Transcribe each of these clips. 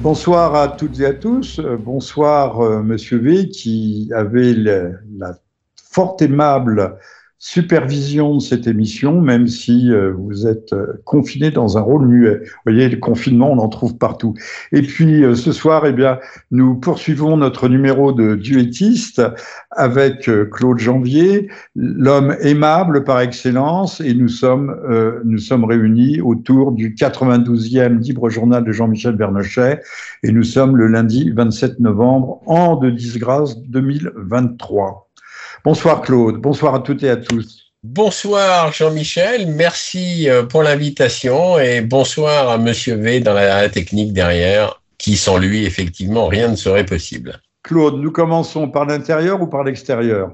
Bonsoir à toutes et à tous. Euh, bonsoir, euh, Monsieur V, qui avait la fort aimable supervision de cette émission, même si euh, vous êtes euh, confiné dans un rôle muet. Vous voyez, le confinement, on en trouve partout. Et puis euh, ce soir, eh bien, nous poursuivons notre numéro de duettiste avec Claude Janvier, l'homme aimable par excellence, et nous sommes nous sommes réunis autour du 92e libre journal de Jean-Michel Bernochet, et nous sommes le lundi 27 novembre, an de disgrâce 2023. Bonsoir Claude, bonsoir à toutes et à tous. Bonsoir Jean-Michel, merci euh, pour l'invitation et bonsoir à Monsieur V dans la technique derrière, qui sans lui, effectivement, rien ne serait possible. Claude, nous commençons par l'intérieur ou par l'extérieur?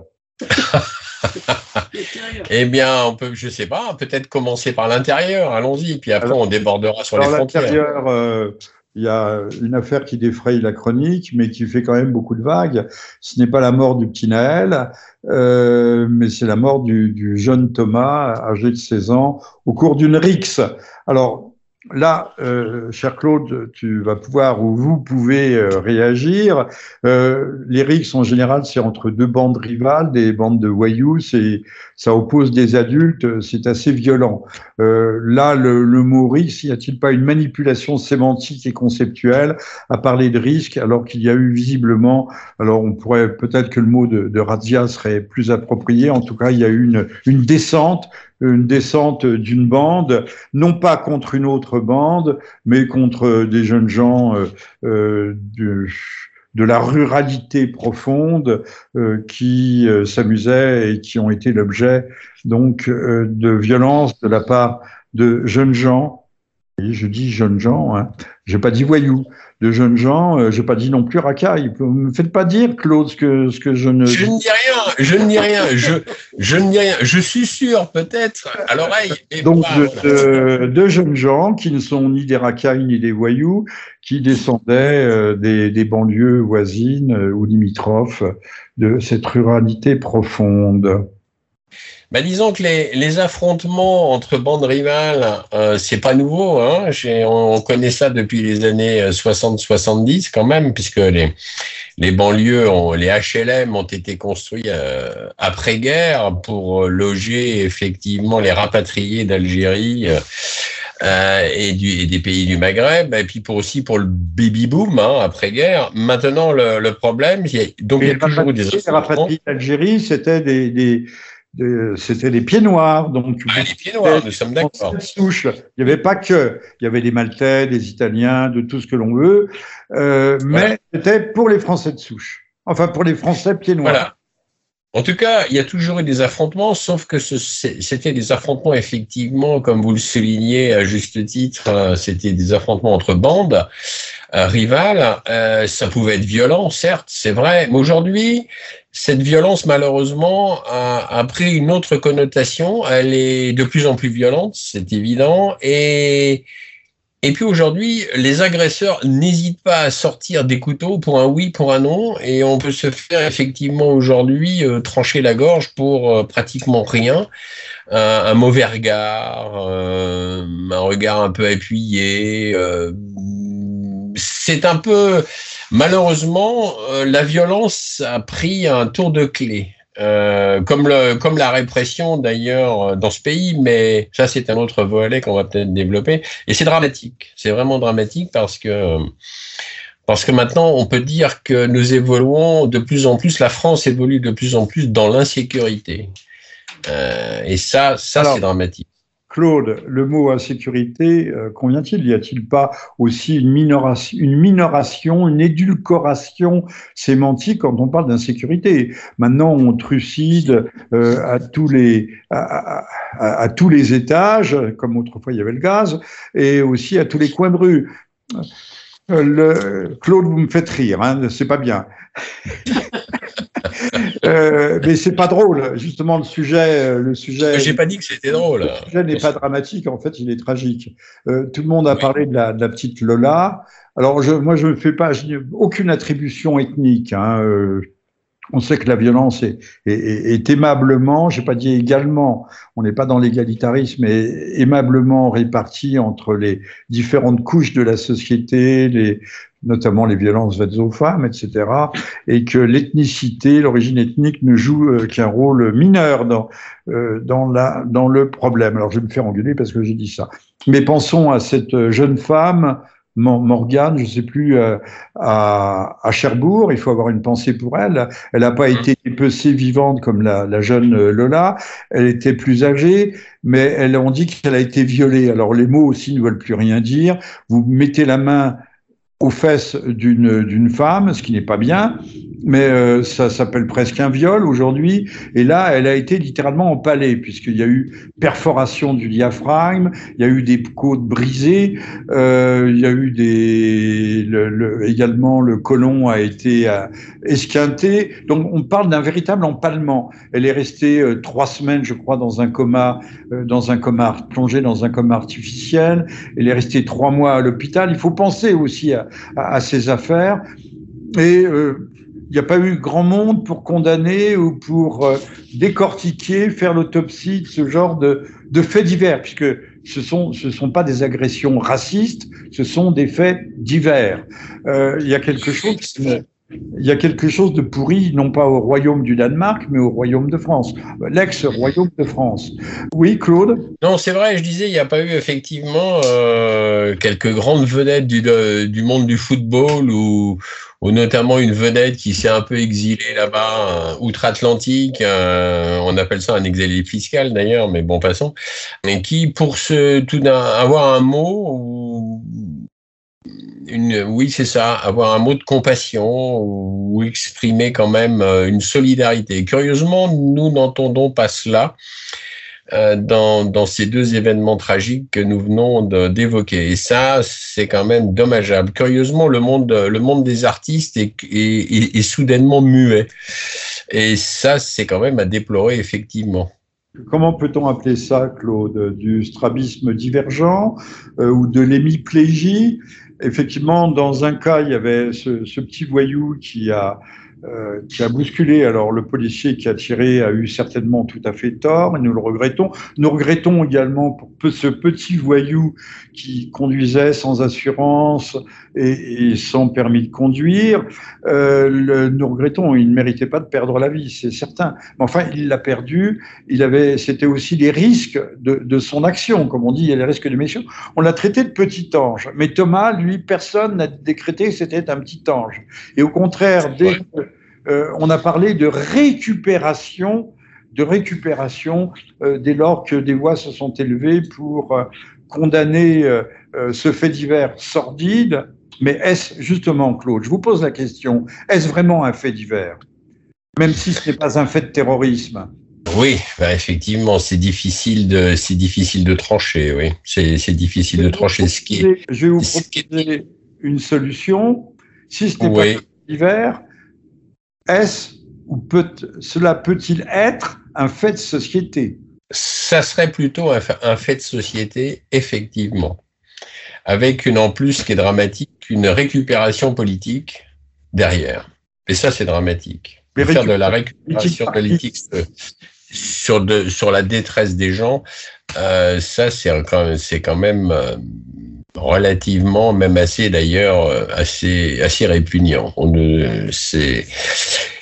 Eh bien, on peut, je sais pas, peut-être commencer par l'intérieur. Allons-y, puis après on débordera sur les frontières. L'intérieur, euh, il y a une affaire qui défraye la chronique, mais qui fait quand même beaucoup de vagues. Ce n'est pas la mort du petit Naël, euh, mais c'est la mort du, du, jeune Thomas, âgé de 16 ans, au cours d'une rixe. Alors, là, euh, cher Claude, tu vas pouvoir ou vous pouvez euh, réagir. Euh, les rixes, en général, c'est entre deux bandes rivales, des bandes de voyous, c'est ça oppose des adultes, c'est assez violent. Euh, là, le, le mot risque, y a-t-il pas une manipulation sémantique et conceptuelle à parler de risque, alors qu'il y a eu visiblement, alors on pourrait peut-être que le mot de, de razzia serait plus approprié. En tout cas, il y a eu une, une descente, une descente d'une bande, non pas contre une autre bande, mais contre des jeunes gens euh, euh, de, de, la ruralité profonde euh, qui euh, s'amusaient et qui ont été l'objet donc euh, de violences de la part de jeunes gens. Et je dis jeunes gens, hein, j'ai pas dit voyous, de jeunes gens. Euh, j'ai pas dit non plus racaille. Vous me faites pas dire, Claude, ce que, ce que je ne. Je ne dis rien. Je ne dis rien. Je, je ne dis rien. Je suis sûr, peut-être, à l'oreille. Donc, de, de, jeunes gens qui ne sont ni des racailles ni des voyous, qui descendaient euh, des, des, banlieues voisines euh, ou limitrophes de cette ruralité profonde. Bah, disons que les, les, affrontements entre bandes rivales, euh, c'est pas nouveau. Hein. On, connaît ça depuis les années 60-70 quand même, puisque les, les banlieues, ont, les HLM ont été construits euh, après-guerre pour loger effectivement les rapatriés d'Algérie. Euh, et, du, et, des pays du Maghreb, et puis pour aussi pour le baby boom hein, après guerre. Maintenant, le, le problème, il y a, donc il y a toujours des Les rapatriés d'Algérie, c'était des, des, c'était les pieds noirs. Donc, ah, les pieds noirs, nous sommes d'accord. Il n'y avait pas que, il y avait des Maltais, des Italiens, de tout ce que l'on veut, euh, mais c'était pour les Français de souche. Enfin, pour les Français pieds noirs. Voilà. En tout cas, il y a toujours eu des affrontements, sauf que c'était des affrontements effectivement, comme vous le soulignez à juste titre, euh, c'était des affrontements entre bandes euh, rivales. Euh, ça pouvait être violent, certes, c'est vrai, mais aujourd'hui, cette violence, malheureusement, a, pris une autre connotation. Elle est de plus en plus violente, c'est évident. Et, et puis aujourd'hui, les agresseurs n'hésitent pas à sortir des couteaux pour un oui, pour un non. Et on peut se faire effectivement aujourd'hui euh, trancher la gorge pour euh, pratiquement rien. Un, un mauvais regard, euh, un regard un peu appuyé. C'est un peu Malheureusement, euh, la violence a pris un tour de clé. Euh, comme, le, comme la répression d'ailleurs euh, dans ce pays, mais ça c'est un autre volet qu'on va peut-être développer. Et c'est dramatique, c'est vraiment dramatique parce que parce que maintenant on peut dire que nous évoluons de plus en plus, la France évolue de plus en plus dans l'insécurité. Euh, et ça, ça c'est dramatique. Claude, le mot insécurité, euh, convient-il? Y a-t-il pas aussi une minoration, une minoration, une édulcoration sémantique quand on parle d'insécurité? Maintenant, on trucide euh, à tous les à, tous les étages, comme autrefois il y avait le gaz, et aussi à tous les coins de rue. Euh, Claude, vous me faites rire, hein, c'est pas bien. euh, mais c'est pas drôle. Justement, le sujet, euh, le sujet. J'ai pas dit que c'était drôle. Le sujet n'est pas dramatique. En fait, il est tragique. Euh, tout le monde a oui. parlé de la, de la, petite Lola. Alors, je, moi, je ne fais pas je, aucune attribution ethnique. Hein. Euh, On sait que la violence est, est, aimablement, j'ai pas dit également, on n'est pas dans l'égalitarisme, mais aimablement répartie entre les différentes couches de la société, les, notamment les violences faites aux femmes, etc., et que l'ethnicité, l'origine ethnique ne joue euh, qu'un rôle mineur dans, euh, dans, la, dans le problème. Alors je vais me faire engueuler parce que j'ai dit ça. Mais pensons à cette jeune femme Morgane, je ne sais plus, euh, à, à, Cherbourg. Il faut avoir une pensée pour elle. Elle n'a pas été épecée vivante comme la, la, jeune Lola. Elle était plus âgée, mais elle, on dit qu'elle a été violée. Alors les mots aussi ne veulent plus rien dire. Vous mettez la main aux fesses d'une femme, ce qui n'est pas bien, mais euh, ça s'appelle presque un viol aujourd'hui. Et là, elle a été littéralement empalée, puisqu'il y a eu perforation du diaphragme, il y a eu des côtes brisées, euh, il y a eu des... Le, également, le côlon a été euh, esquinté. Donc, on parle d'un véritable empalement. Elle est restée trois semaines, je crois, dans un coma, dans un coma plongée dans un coma artificiel. Elle est restée trois mois à l'hôpital. Il faut penser aussi à, à, ces affaires. Et euh, il n'y a pas eu grand monde pour condamner ou pour euh, décortiquer, faire l'autopsie de ce genre de, de faits divers, puisque ce sont ce sont pas des agressions racistes, ce sont des faits divers. Euh, il y a quelque chose qui il y a quelque chose de pourri, non pas au royaume du Danemark, mais au royaume de France, l'ex-royaume de France. Oui, Claude? Non, c'est vrai, je disais, il n'y a pas eu effectivement euh, quelques grandes vedettes du, monde du football ou, notamment une vedette qui s'est un peu exilée là-bas, euh, outre-Atlantique, euh, on appelle ça un exilé fiscal d'ailleurs, mais bon, passons, et qui, pour se, tout avoir un mot ou oui, c'est ça, avoir un mot de compassion ou exprimer quand même euh, une solidarité. curieusement, nous n'entendons pas cela euh, dans, ces deux événements tragiques que nous venons d'évoquer. Et ça, c'est quand même dommageable. Curieusement, le monde, des artistes est soudainement muet. Et ça, c'est quand même à déplorer, effectivement. Comment peut-on appeler ça, Claude? Du strabisme divergent euh, ou de l'hémiplégie? Effectivement, dans un cas, il y avait ce, petit voyou qui a euh, qui a bousculé. Alors le policier qui a tiré a eu certainement tout à fait tort, et nous le regrettons. Nous regrettons également pour ce petit voyou qui conduisait sans assurance et, et sans permis de conduire. Euh, le, nous regrettons, il ne méritait pas de perdre la vie, c'est certain. Mais enfin, il l'a perdu. Il avait, c'était aussi les risques de, de, son action, comme on dit, il y a les risques de mission. On l'a traité de petit ange, mais Thomas, lui, personne n'a décrété que c'était un petit ange. Et au contraire, dès euh, on a parlé de récupération, de récupération euh, dès lors que des voix se sont élevées pour euh, condamner ce fait divers sordide. Mais est-ce justement, Claude, je vous pose la question, est-ce vraiment un fait divers? Même si ce n'est pas un fait de terrorisme oui, bah, effectivement, c'est difficile de c'est difficile de trancher. Oui, c'est difficile de trancher ce qui est. Je vais vous proposer une solution. Si ce n'est pas un fait divers, est-ce ou peut, cela peut-il être un fait de société? Ça serait plutôt un, fait de société, effectivement, avec une en plus qui est dramatique, une récupération politique derrière. Et ça, c'est dramatique. faire de la récupération politique sur, de, sur la détresse des gens, euh, ça, c'est quand même euh, relativement, même assez d'ailleurs, euh, assez, assez répugnant. On c'est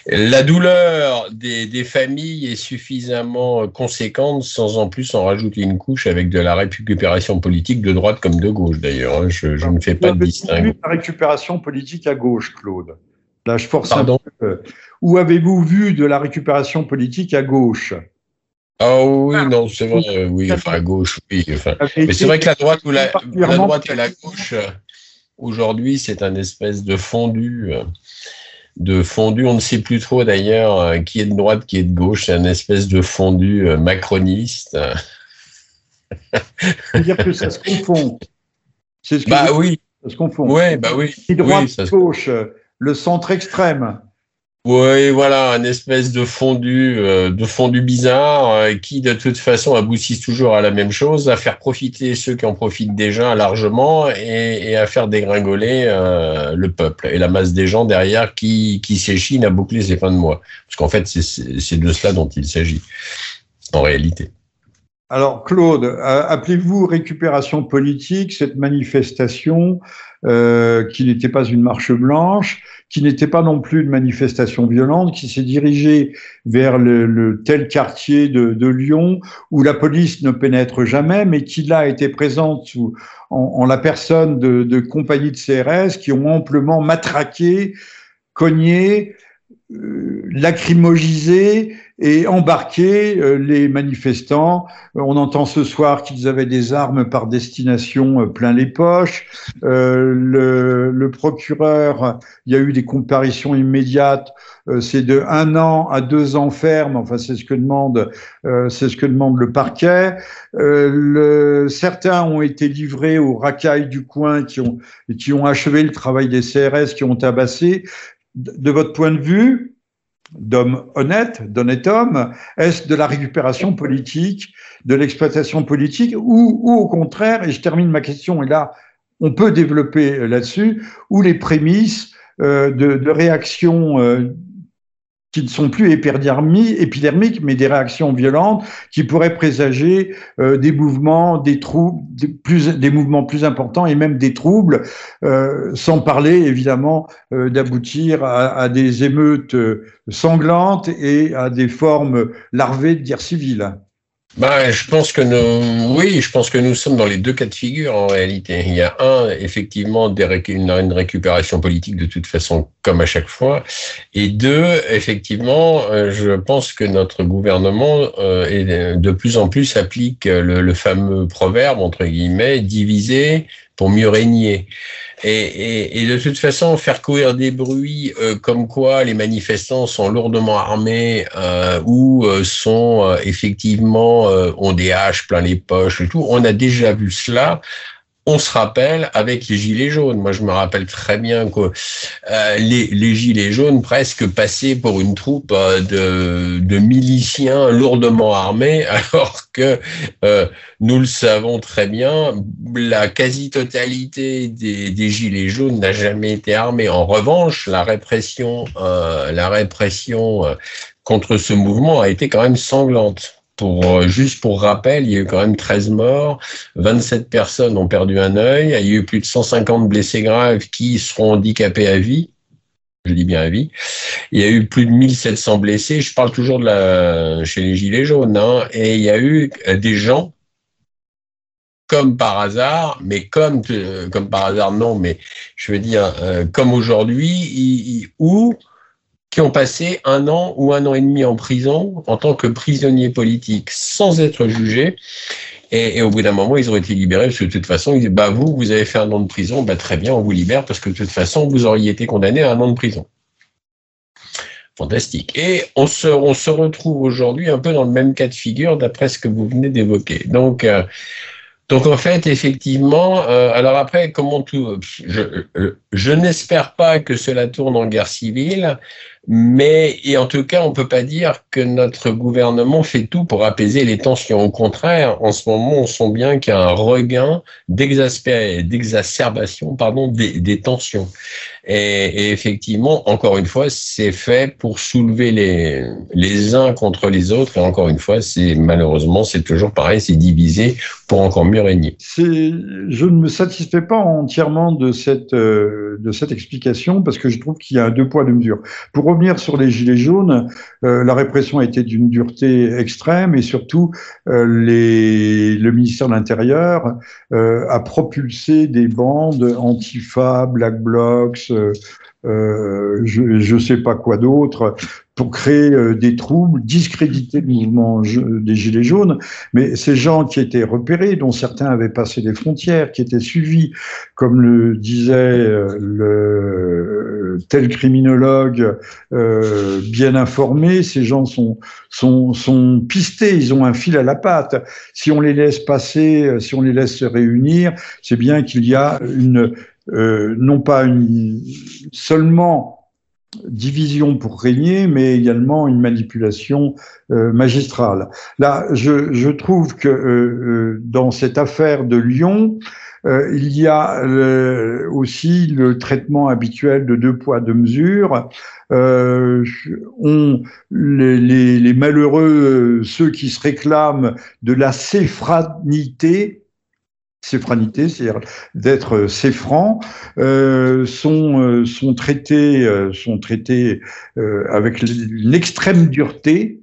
la douleur des, des, familles est suffisamment conséquente sans en plus en rajouter une couche avec de la récupération politique de droite comme de gauche d'ailleurs. Hein. Je, je, ne fais pas de distinction. La récupération politique à gauche, Claude? Là, je force un peu. Où avez-vous vu de la récupération politique à gauche? Ah oui, non, c'est vrai, oui, enfin à gauche, oui. Enfin, mais c'est vrai que la droite ou la, la droite et la gauche, euh, aujourd'hui, c'est un espèce de fondu, euh, de fondu. On ne sait plus trop d'ailleurs euh, qui est de droite, qui est de gauche. C'est un espèce de fondu macroniste. C'est-à-dire que ça se confond. C'est ce que bah oui. Ça se confond. Ouais, bah oui. droite, oui, gauche, le centre extrême. Oui, voilà, un espèce de fondu, euh, de fondu bizarre euh, qui, de toute façon, aboutissent toujours à la même chose, à faire profiter ceux qui en profitent déjà largement et, à faire dégringoler euh, le peuple et la masse des gens derrière qui, qui s'échine à boucler ses fins de mois. Parce qu'en fait, c'est de cela dont il s'agit, en réalité. Alors, Claude, appelez-vous récupération politique cette manifestation qui n'était pas une marche blanche qui n'était pas non plus une manifestation violente, qui s'est dirigée vers le, tel quartier de, Lyon où la police ne pénètre jamais, mais qui là était présente en, la personne de, compagnies de CRS qui ont amplement matraqué, cogné, euh, lacrymogisé et embarquer euh, les manifestants. Euh, on entend ce soir qu'ils avaient des armes par destination plein les poches. le, le, procureur, il y a eu des comparitions immédiates. c'est de un an à deux ans ferme. Enfin, c'est ce que demande, c'est ce que demande le parquet. Le, certains ont été livrés aux racailles du coin qui ont qui ont achevé le travail des CRS, qui ont tabassé de votre point de vue, d'homme honnête, d'honnête homme, est-ce de la récupération politique, de l'exploitation politique, ou, ou, au contraire, et je termine ma question, et là, on peut développer là-dessus, ou les prémices euh, de, de réaction euh, qui ne sont plus épidermiques, mais des réactions violentes qui pourraient présager euh, des mouvements, des troubles, des, plus, mouvements plus importants et même des troubles, euh, sans parler évidemment euh, d'aboutir à, des émeutes sanglantes et à des formes larvées de guerre civile. Bah, je pense que nous, oui, je pense que nous sommes dans les deux cas de figure en réalité. Il y a un, effectivement, une, récupération politique de toute façon, comme à chaque fois, et deux, effectivement, euh, je pense que notre gouvernement euh, de plus en plus applique le, le fameux proverbe entre guillemets diviser pour mieux régner. Et, de toute façon, faire courir des bruits euh, comme quoi les manifestants sont lourdement armés euh, ou euh, sont effectivement ont des haches plein les poches et tout, on a déjà vu cela on se rappelle avec les gilets jaunes. Moi, je me rappelle très bien que euh, les, gilets jaunes presque passaient pour une troupe euh, de, miliciens lourdement armés, alors que euh, nous le savons très bien, la quasi-totalité des, gilets jaunes n'a jamais été armée. En revanche, la répression, la répression contre ce mouvement a été quand même sanglante. Pour, euh, juste pour rappel, il y a eu quand même 13 morts, 27 personnes ont perdu un œil, il y a eu plus de 150 blessés graves qui seront handicapés à vie. Je dis bien à vie. Il y a eu plus de 1700 blessés. Je parle toujours de la, chez les Gilets jaunes. Hein, et il y a eu euh, des gens comme par hasard, mais comme, euh, comme par hasard, non, mais je veux dire, comme aujourd'hui, où qui ont passé un an ou un an et demi en prison en tant que prisonniers politiques sans être jugés. Et, au bout d'un moment, ils ont été libérés parce que de toute façon, ils disent, bah vous, vous avez fait un an de prison, bah très bien, on vous libère parce que de toute façon, vous auriez été condamné à un an de prison. Fantastique. Et on se, on se retrouve aujourd'hui un peu dans le même cas de figure d'après ce que vous venez d'évoquer. Donc, euh, donc en fait, effectivement, euh, alors après, comment tout, je, je n'espère pas que cela tourne en guerre civile, mais et en tout cas, on peut pas dire que notre gouvernement fait tout pour apaiser les tensions. Au contraire, en ce moment, on sent bien qu'il y a un regain d'exacerbation, pardon, des tensions. Et, effectivement, encore une fois, c'est fait pour soulever les, les uns contre les autres. Et encore une fois, c'est malheureusement, c'est toujours pareil, c'est divisé pour encore mieux régner. Je ne me satisfais pas entièrement de cette, euh, de cette explication parce que je trouve qu'il y a deux poids, deux mesures. Pour revenir sur les Gilets jaunes, euh, la répression a été d'une dureté extrême et surtout, euh, les, le ministère de l'Intérieur a propulsé des bandes Antifa, Black Blocs, euh, euh, je ne sais pas quoi d'autre, pour créer euh, des troubles, discréditer le mouvement des Gilets jaunes. Mais ces gens qui étaient repérés, dont certains avaient passé des frontières, qui étaient suivis, comme le disait le tel criminologue bien informé, ces gens sont, sont, sont pistés, ils ont un fil à la patte. Si on les laisse passer, si on les laisse se réunir, c'est bien qu'il y a une, euh, non pas une, seulement division pour régner, mais également une manipulation euh, magistrale. Là, je, je trouve que euh, dans cette affaire de Lyon, il y a aussi le traitement habituel de deux poids, deux mesures. Euh, on, les, les, malheureux, ceux qui se réclament de la séphranité, séphranité, c'est-à-dire d'être euh, sont, euh, sont traités, euh, sont traités euh, avec une extrême dureté,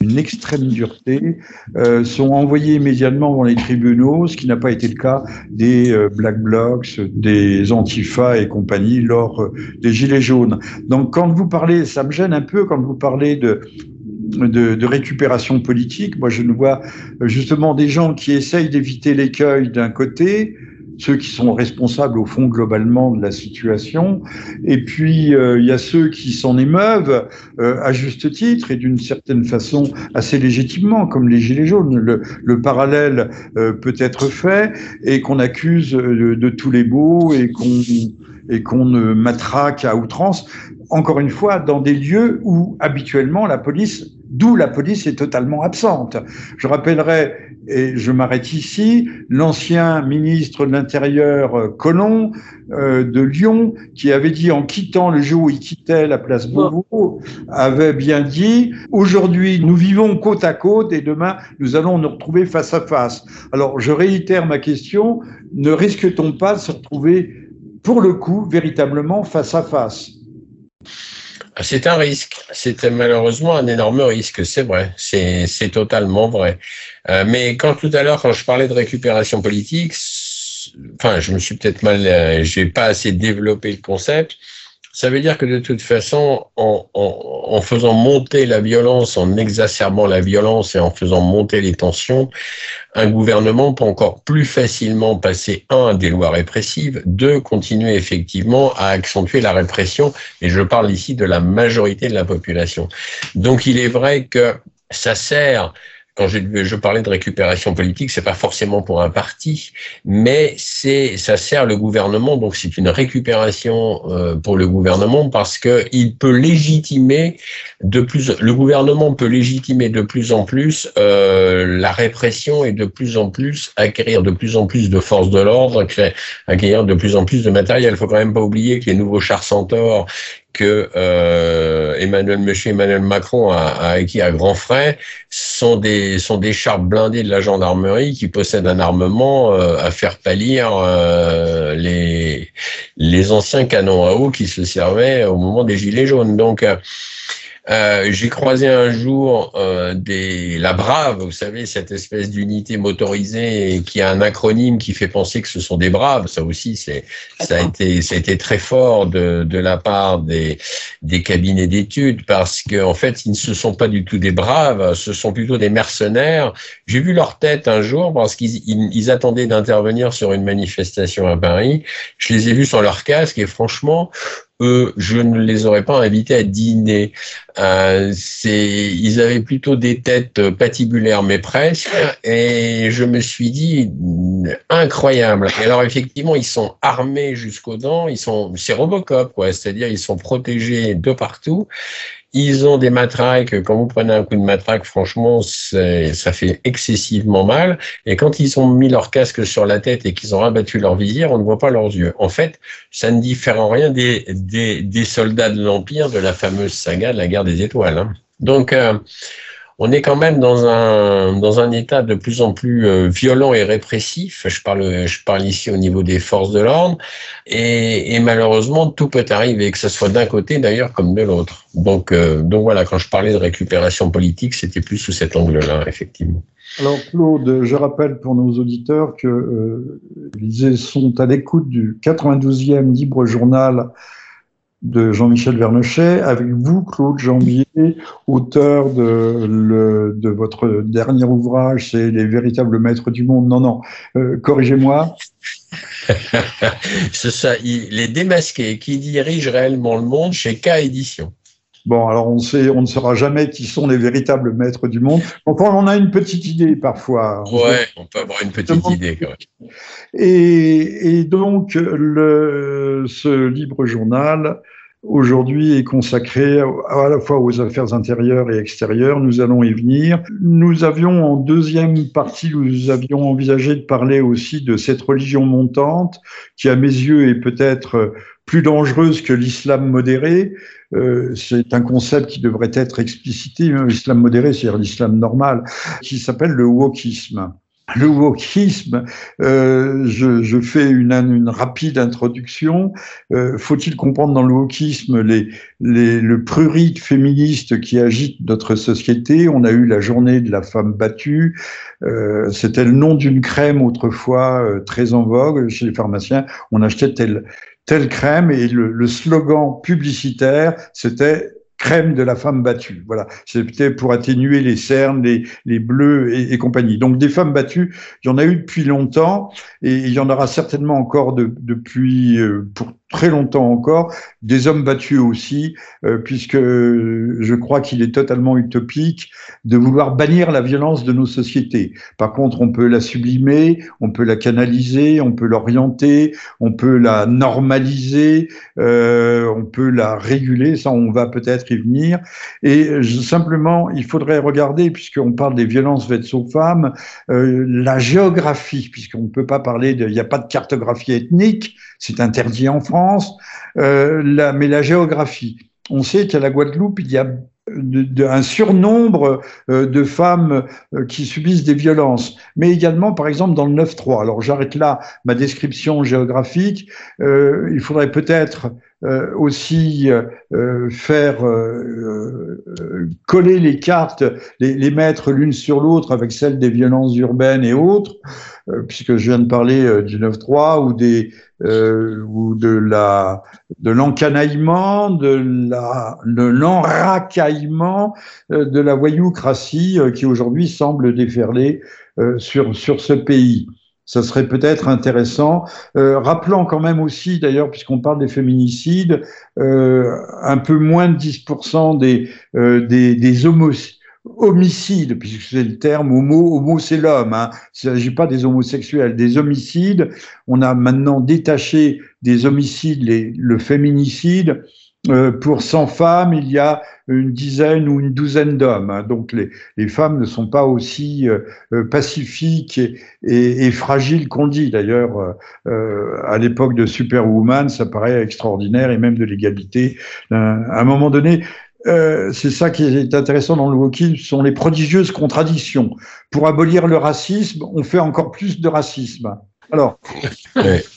une extrême dureté, euh, sont envoyés immédiatement dans les tribunaux, ce qui n'a pas été le cas des Black Blocs, des Antifa et compagnie lors des Gilets jaunes. Donc quand vous parlez, ça me gêne un peu quand vous parlez de de, de, récupération politique. Moi, je ne vois justement des gens qui essayent d'éviter l'écueil d'un côté, ceux qui sont responsables au fond globalement de la situation, et puis euh, il y a ceux qui s'en émeuvent euh, à juste titre et d'une certaine façon assez légitimement, comme les gilets jaunes. Le, le parallèle euh, peut être fait et qu'on accuse de, tous les beaux et qu'on et qu'on matraque à outrance. Encore une fois, dans des lieux où habituellement la police d'où la police est totalement absente. Je rappellerai, et je m'arrête ici, l'ancien ministre de l'Intérieur euh, Colomb euh, de Lyon, qui avait dit en quittant le jour où il quittait la place Beauvau, avait bien dit, aujourd'hui nous vivons côte à côte et demain nous allons nous retrouver face à face. Alors je réitère ma question, ne risque-t-on pas de se retrouver pour le coup véritablement face à face? C'est un risque. C'est malheureusement un énorme risque, c'est vrai. C'est totalement vrai. Euh, mais quand tout à l'heure, quand je parlais de récupération politique, enfin, je me suis peut-être mal, euh, j'ai pas assez développé le concept. Ça veut dire que de toute façon, en, en, faisant monter la violence, en exacerbant la violence et en faisant monter les tensions, un gouvernement peut encore plus facilement passer, un, des lois répressives, deux, continuer effectivement à accentuer la répression, et je parle ici de la majorité de la population. Donc il est vrai que ça sert quand je, je, parlais de récupération politique, c'est pas forcément pour un parti, mais c'est ça sert le gouvernement, donc c'est une récupération euh, pour le gouvernement parce que il peut légitimer de plus, le gouvernement peut légitimer de plus en plus euh, la répression et de plus en plus acquérir de plus en plus de forces de l'ordre, acquérir de plus en plus de matériel. Il faut quand même pas oublier que les nouveaux chars Centaure que euh, Emmanuel Monsieur Emmanuel Macron a, acquis à grands frais sont des sont des chars blindés de la gendarmerie qui possèdent un armement euh, à faire pâlir euh, les les anciens canons à eau qui se servaient au moment des gilets jaunes. Donc euh, j'ai croisé un jour euh, des, la Brave, vous savez, cette espèce d'unité motorisée qui a un acronyme qui fait penser que ce sont des Braves. Ça aussi, c'est, ça a été, ça a été très fort de, de la part des, des cabinets d'études parce qu'en en fait, ils ne se sont pas du tout des Braves, ce sont plutôt des mercenaires. J'ai vu leur tête un jour parce qu'ils ils, ils attendaient d'intervenir sur une manifestation à Paris. Je les ai vus sans leur casque et franchement, eux, je ne les aurais pas invités à dîner. Euh, ils avaient plutôt des têtes patibulaires, mais presque. Et je me suis dit, incroyable. Et alors, effectivement, ils sont armés jusqu'aux dents. Ils sont, c'est Robocop, quoi. C'est-à-dire, ils sont protégés de partout. Ils ont des matraques. Quand vous prenez un coup de matraque, franchement, ça fait excessivement mal. Et quand ils ont mis leur casque sur la tête et qu'ils ont rabattu leur visière, on ne voit pas leurs yeux. En fait, ça ne diffère en rien des, des, des soldats de l'Empire de la fameuse saga de la guerre des étoiles. Hein. Donc, euh, on est quand même dans un, dans un état de plus en plus euh, violent et répressif. Je parle, je parle ici au niveau des forces de l'ordre. Et, et, malheureusement, tout peut arriver, que ce soit d'un côté d'ailleurs comme de l'autre. Donc, euh, donc voilà, quand je parlais de récupération politique, c'était plus sous cet angle-là, effectivement. Alors Claude, je rappelle pour nos auditeurs que euh, ils sont à l'écoute du 92e Libre Journal de Jean-Michel Vernochet, avec vous, Claude Jambier, auteur de, le, de votre dernier ouvrage, c'est Les véritables maîtres du monde. Non, non, euh, corrigez-moi. c'est ça, Les démasqués, qui dirigent réellement le monde chez K Édition. Bon, alors on sait, on ne saura jamais qui sont les véritables maîtres du monde. Enfin, on a une petite idée parfois. Ouais, on peut avoir une petite idée. Et, et, donc, le, ce libre journal aujourd'hui est consacré à la fois aux affaires intérieures et extérieures. Nous allons y venir. Nous avions en deuxième partie, nous avions envisagé de parler aussi de cette religion montante qui, à mes yeux, est peut-être plus dangereuse que l'islam modéré. Euh, c'est un concept qui devrait être explicité. L'islam modéré, c'est-à-dire l'islam normal, qui s'appelle le wokisme le wokisme, euh, je, je, fais une, une, rapide introduction. Euh, Faut-il comprendre dans le wokisme les, les, le prurit féministe qui agite notre société? On a eu la journée de la femme battue. Euh, C'était le nom d'une crème autrefois euh, très en vogue chez les pharmaciens. On achetait telle, telle crème et le, slogan publicitaire, c'était crème de la femme battue. Voilà, c'était pour atténuer les cernes, les, bleus et, compagnie. Donc des femmes battues, il y en a eu depuis longtemps et il y en aura certainement encore de, depuis euh, pour très longtemps encore, des hommes battus aussi, euh, puisque je crois qu'il est totalement utopique de vouloir bannir la violence de nos sociétés. Par contre, on peut la sublimer, on peut la canaliser, on peut l'orienter, on peut la normaliser, euh, on peut la réguler, ça on va peut-être y venir. Et simplement, il faudrait regarder, puisqu'on parle des violences faites aux femmes, euh, la géographie, puisqu'on ne peut pas parler de, il n'y a pas de cartographie ethnique, c'est interdit en France, euh, mais la géographie. On sait qu'à la Guadeloupe, il y a un surnombre euh, de femmes qui subissent des violences, mais également, par exemple, dans le 9-3. Alors j'arrête là ma description géographique. Il faudrait peut-être euh, aussi euh, faire euh, coller les cartes, les, les mettre l'une sur l'autre avec celles des violences urbaines et autres, puisque je viens de parler du 9-3 ou des ou de la de l'encanaillement, de la de l'enracaillement de la voyoucratie qui aujourd'hui semble déferler sur sur ce pays ça serait peut-être intéressant. Euh, rappelons quand même aussi, d'ailleurs, puisqu'on parle des féminicides, euh, un peu moins de 10% des, euh, des, des homicides, puisque c'est le terme homo, homo c'est l'homme, hein. il ne s'agit pas des homosexuels, des homicides. On a maintenant détaché des homicides les, le féminicide euh, pour 100 femmes, il y a une dizaine ou une douzaine d'hommes. Hein. Donc les, les, femmes ne sont pas aussi euh, euh pacifiques et, fragiles qu'on dit. D'ailleurs, euh, à l'époque de Superwoman, ça paraît extraordinaire et même de l'égalité. à un moment donné, c'est ça qui est intéressant dans le wokisme, sont les prodigieuses contradictions. Pour abolir le racisme, on fait encore plus de racisme. Alors,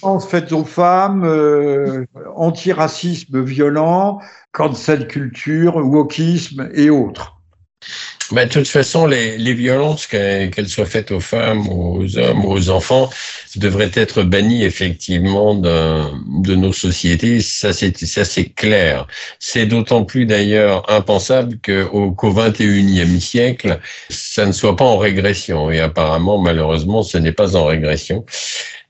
en fait aux femmes, euh, antiracisme violent, cancel culture, wokisme et autres. Ben, de toute façon, les, les violences, qu'elles soient faites aux femmes, aux hommes, aux enfants, devraient être bannies effectivement de, de nos sociétés. Ça, c'est ça, c'est clair. C'est d'autant plus d'ailleurs impensable qu'au qu'au 21e siècle, ça ne soit pas en régression. Et apparemment, malheureusement, ce n'est pas en régression.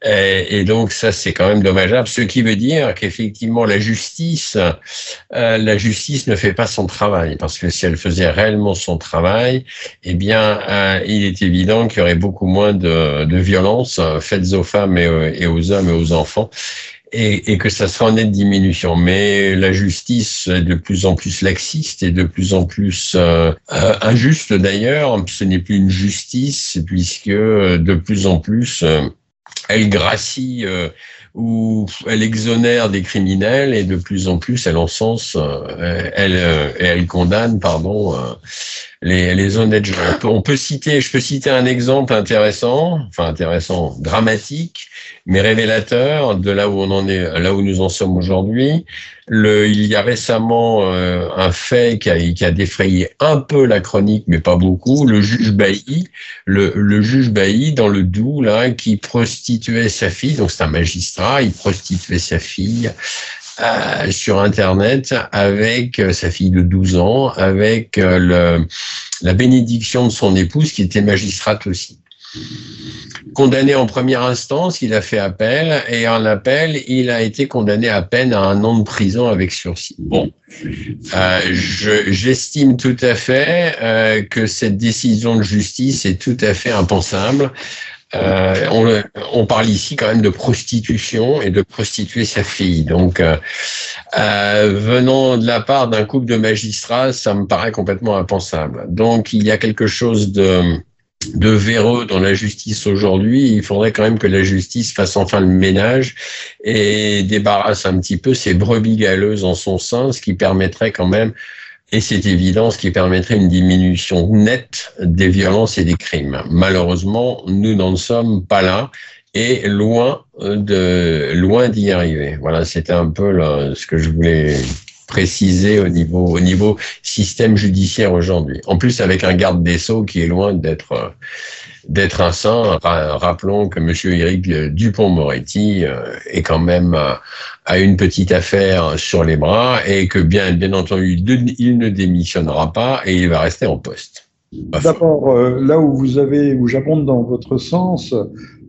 Et, donc ça, c'est quand même dommageable. Ce qui veut dire qu'effectivement, la justice, euh, la justice ne fait pas son travail, parce que si elle faisait réellement son travail, eh bien, euh, il est évident qu'il y aurait beaucoup moins de, de violences faites aux femmes et, et, aux hommes et aux enfants. Et, et, que ça sera en nette diminution. Mais la justice est de plus en plus laxiste et de plus en plus euh, injuste d'ailleurs. Ce n'est plus une justice puisque de plus en plus elle gracie euh, ou elle exonère des criminels et de plus en plus elle encense, euh, elle, euh, condamne, pardon, euh, les, les honnêtes gens. On peut, on peut, citer, je peux citer un exemple intéressant, enfin intéressant, dramatique, mais révélateur de là où on en est, là où nous en sommes aujourd'hui. Le, il y a récemment euh, un fait qui a, qui a, défrayé un peu la chronique, mais pas beaucoup. Le juge Bailly, le, le juge Bailly dans le Doubs, là, qui prostituait sa fille. Donc c'est un magistrat, il prostituait sa fille euh, sur Internet avec euh, sa fille de 12 ans, avec euh, le, la bénédiction de son épouse qui était magistrate aussi condamné en première instance, il a fait appel et en appel, il a été condamné à peine à un an de prison avec sursis. Bon, euh, j'estime tout à fait euh, que cette décision de justice est tout à fait impensable. on, on, parle ici quand même de prostitution et de prostituer sa fille. Donc, venant de la part d'un couple de magistrats, ça me paraît complètement impensable. Donc, il y a quelque chose de de véreux dans la justice aujourd'hui, il faudrait quand même que la justice fasse enfin le ménage et débarrasse un petit peu ces brebis galeuses en son sein, ce qui permettrait quand même, et c'est évident, ce qui permettrait une diminution nette des violences et des crimes. Malheureusement, nous n'en sommes pas là et loin de loin d'y arriver. Voilà, c'était un peu ce que je voulais précisé au niveau, au niveau système judiciaire aujourd'hui. En plus, avec un garde des Sceaux qui est loin d'être d'être un saint. Rappelons que M. Éric Dupont-Moretti euh, est quand même euh, a une petite affaire sur les bras et que bien, bien entendu, il ne démissionnera pas et il va rester en poste. D'abord, euh, là où vous avez, où j'abonde dans votre sens,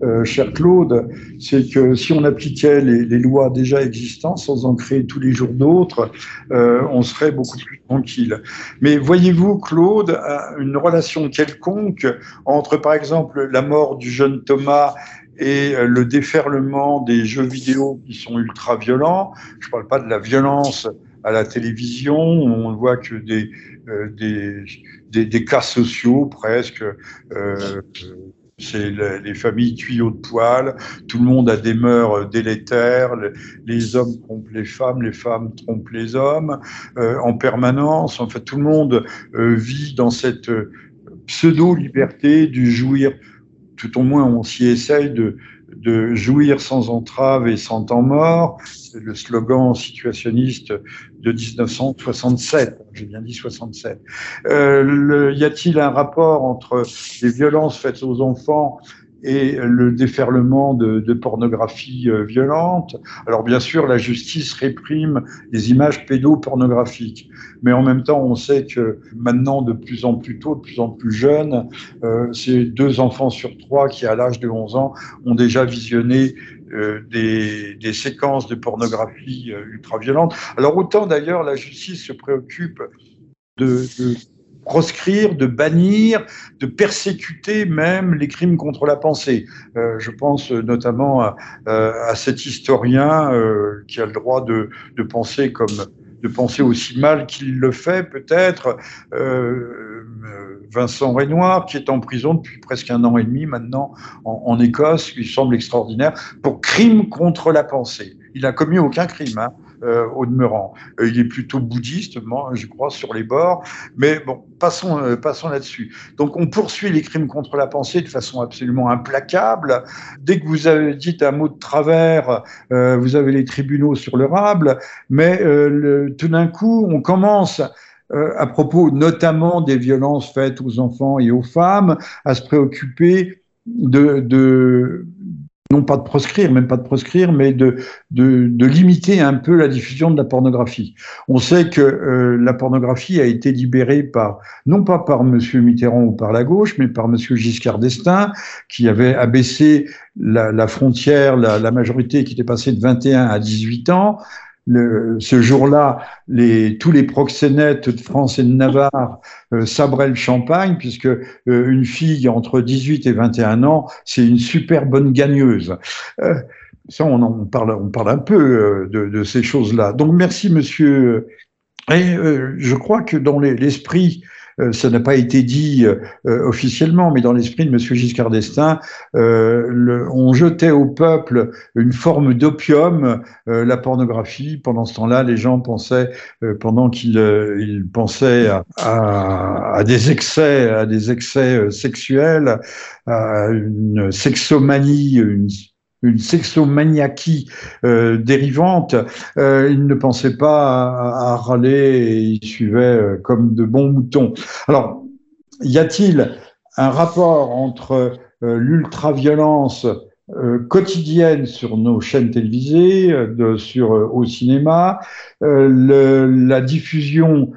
euh, cher Claude, c'est que si on appliquait les, lois déjà existantes sans en créer tous les jours d'autres, euh, on serait beaucoup plus tranquille. Mais voyez-vous, Claude, une relation quelconque entre, par exemple, la mort du jeune Thomas et le déferlement des jeux vidéo qui sont ultra violents. Je ne parle pas de la violence à la télévision, on voit que des, des, cas sociaux presque. Euh, c'est les familles tuyaux de poils, tout le monde a des mœurs délétères, les hommes trompent les femmes, les femmes trompent les hommes euh, en permanence. En fait, tout le monde euh, vit dans cette euh, pseudo-liberté du jouir, tout au moins on s'y essaye de, de jouir sans entrave et sans temps mort. C'est le slogan situationniste de 1967. J'ai bien dit 67. Euh, y a-t-il un rapport entre les violences faites aux enfants et le déferlement de, de pornographie euh, violente? Alors bien sûr, la justice réprime les images pédopornographiques, mais en même temps, on sait que maintenant, de plus en plus tôt, de plus en plus jeunes, euh, c'est deux enfants sur trois qui, à l'âge de 11 ans, ont déjà visionné euh, des, séquences de pornographie euh, ultra-violentes. Alors autant d'ailleurs, la justice se préoccupe de, proscrire, de bannir, de persécuter même les crimes contre la pensée. Euh, je pense notamment à, cet historien qui a le droit de, penser comme de penser aussi mal qu'il le fait peut-être. Euh, Vincent Renoir, qui est en prison depuis presque un an et demi maintenant en, Écosse, qui semble extraordinaire, pour crime contre la pensée. Il n'a commis aucun crime, hein, euh, au demeurant. Euh, il est plutôt bouddhiste, je crois, sur les bords. Mais bon, passons, euh, passons là-dessus. Donc, on poursuit les crimes contre la pensée de façon absolument implacable. Dès que vous avez dit un mot de travers, vous avez les tribunaux sur le rable. Mais le, tout d'un coup, on commence à propos notamment des violences faites aux enfants et aux femmes, à se préoccuper de, non pas de proscrire, même pas de proscrire, mais de, de, de, limiter un peu la diffusion de la pornographie. On sait que euh, la pornographie a été libérée par, non pas par M. Mitterrand ou par la gauche, mais par M. Giscard d'Estaing, qui avait abaissé la, la frontière, la, la, majorité qui était passée de 21 à 18 ans, le, ce jour-là, les, tous les proxénètes de France et de Navarre euh, sabraient le champagne, puisque euh, une fille entre 18 et 21 ans, c'est une super bonne gagneuse. Euh, ça, on en parle, on parle un peu euh, de, de ces choses-là. Donc, merci, monsieur. Et je crois que dans l'esprit euh, ça n'a pas été dit euh, euh, officiellement, mais dans l'esprit de M. Giscard d'Estaing, on jetait au peuple une forme d'opium, la pornographie. Pendant ce temps-là, les gens pensaient, pendant qu'ils pensaient à, à, des excès, à des excès sexuels, à une sexomanie, une une sexomaniaquie euh, dérivante, euh, il ne pensait pas à, râler et il suivait euh, comme de bons moutons. Alors, y a-t-il un rapport entre euh, l'ultra-violence quotidienne sur nos chaînes télévisées, sur au cinéma, la diffusion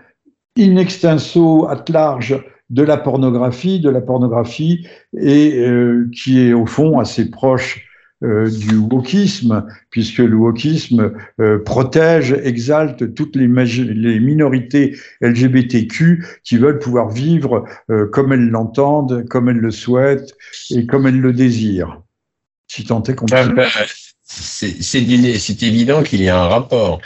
in extenso, at large, de la pornographie, de la pornographie, et qui est au fond assez proche euh, du wokisme, puisque le wokisme euh, protège, exalte toutes les, les, minorités LGBTQ qui veulent pouvoir vivre euh, comme elles l'entendent, comme elles le souhaitent et comme elles le désirent. Si tant est qu'on ah, ben, C'est évident qu'il y a un rapport.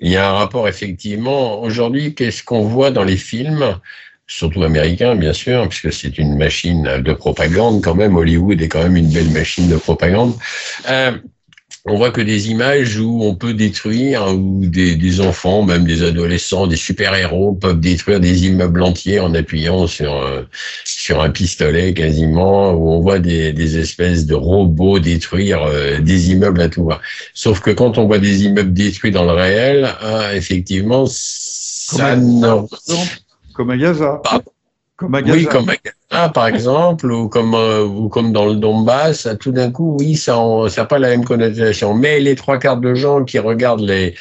Il y a un rapport effectivement. Aujourd'hui, qu'est-ce qu'on voit dans les films? Surtout américains, bien sûr, puisque c'est une machine de propagande quand même. Hollywood est quand même une belle machine de propagande. Euh, on voit que des images où on peut détruire, où des, des enfants, même des adolescents, des super-héros peuvent détruire des immeubles entiers en appuyant sur, euh, sur un pistolet quasiment, où on voit des, des espèces de robots détruire euh, des immeubles à tout voir. Sauf que quand on voit des immeubles détruits dans le réel, ah, effectivement, ça ne... Comme à Gaza. Comme à Gaza. Oui, comme à Gaza, par exemple, ou comme, euh, ou comme dans le Donbass, tout d'un coup, oui, ça n'a pas la même connotation. Mais les trois quarts de gens qui regardent les,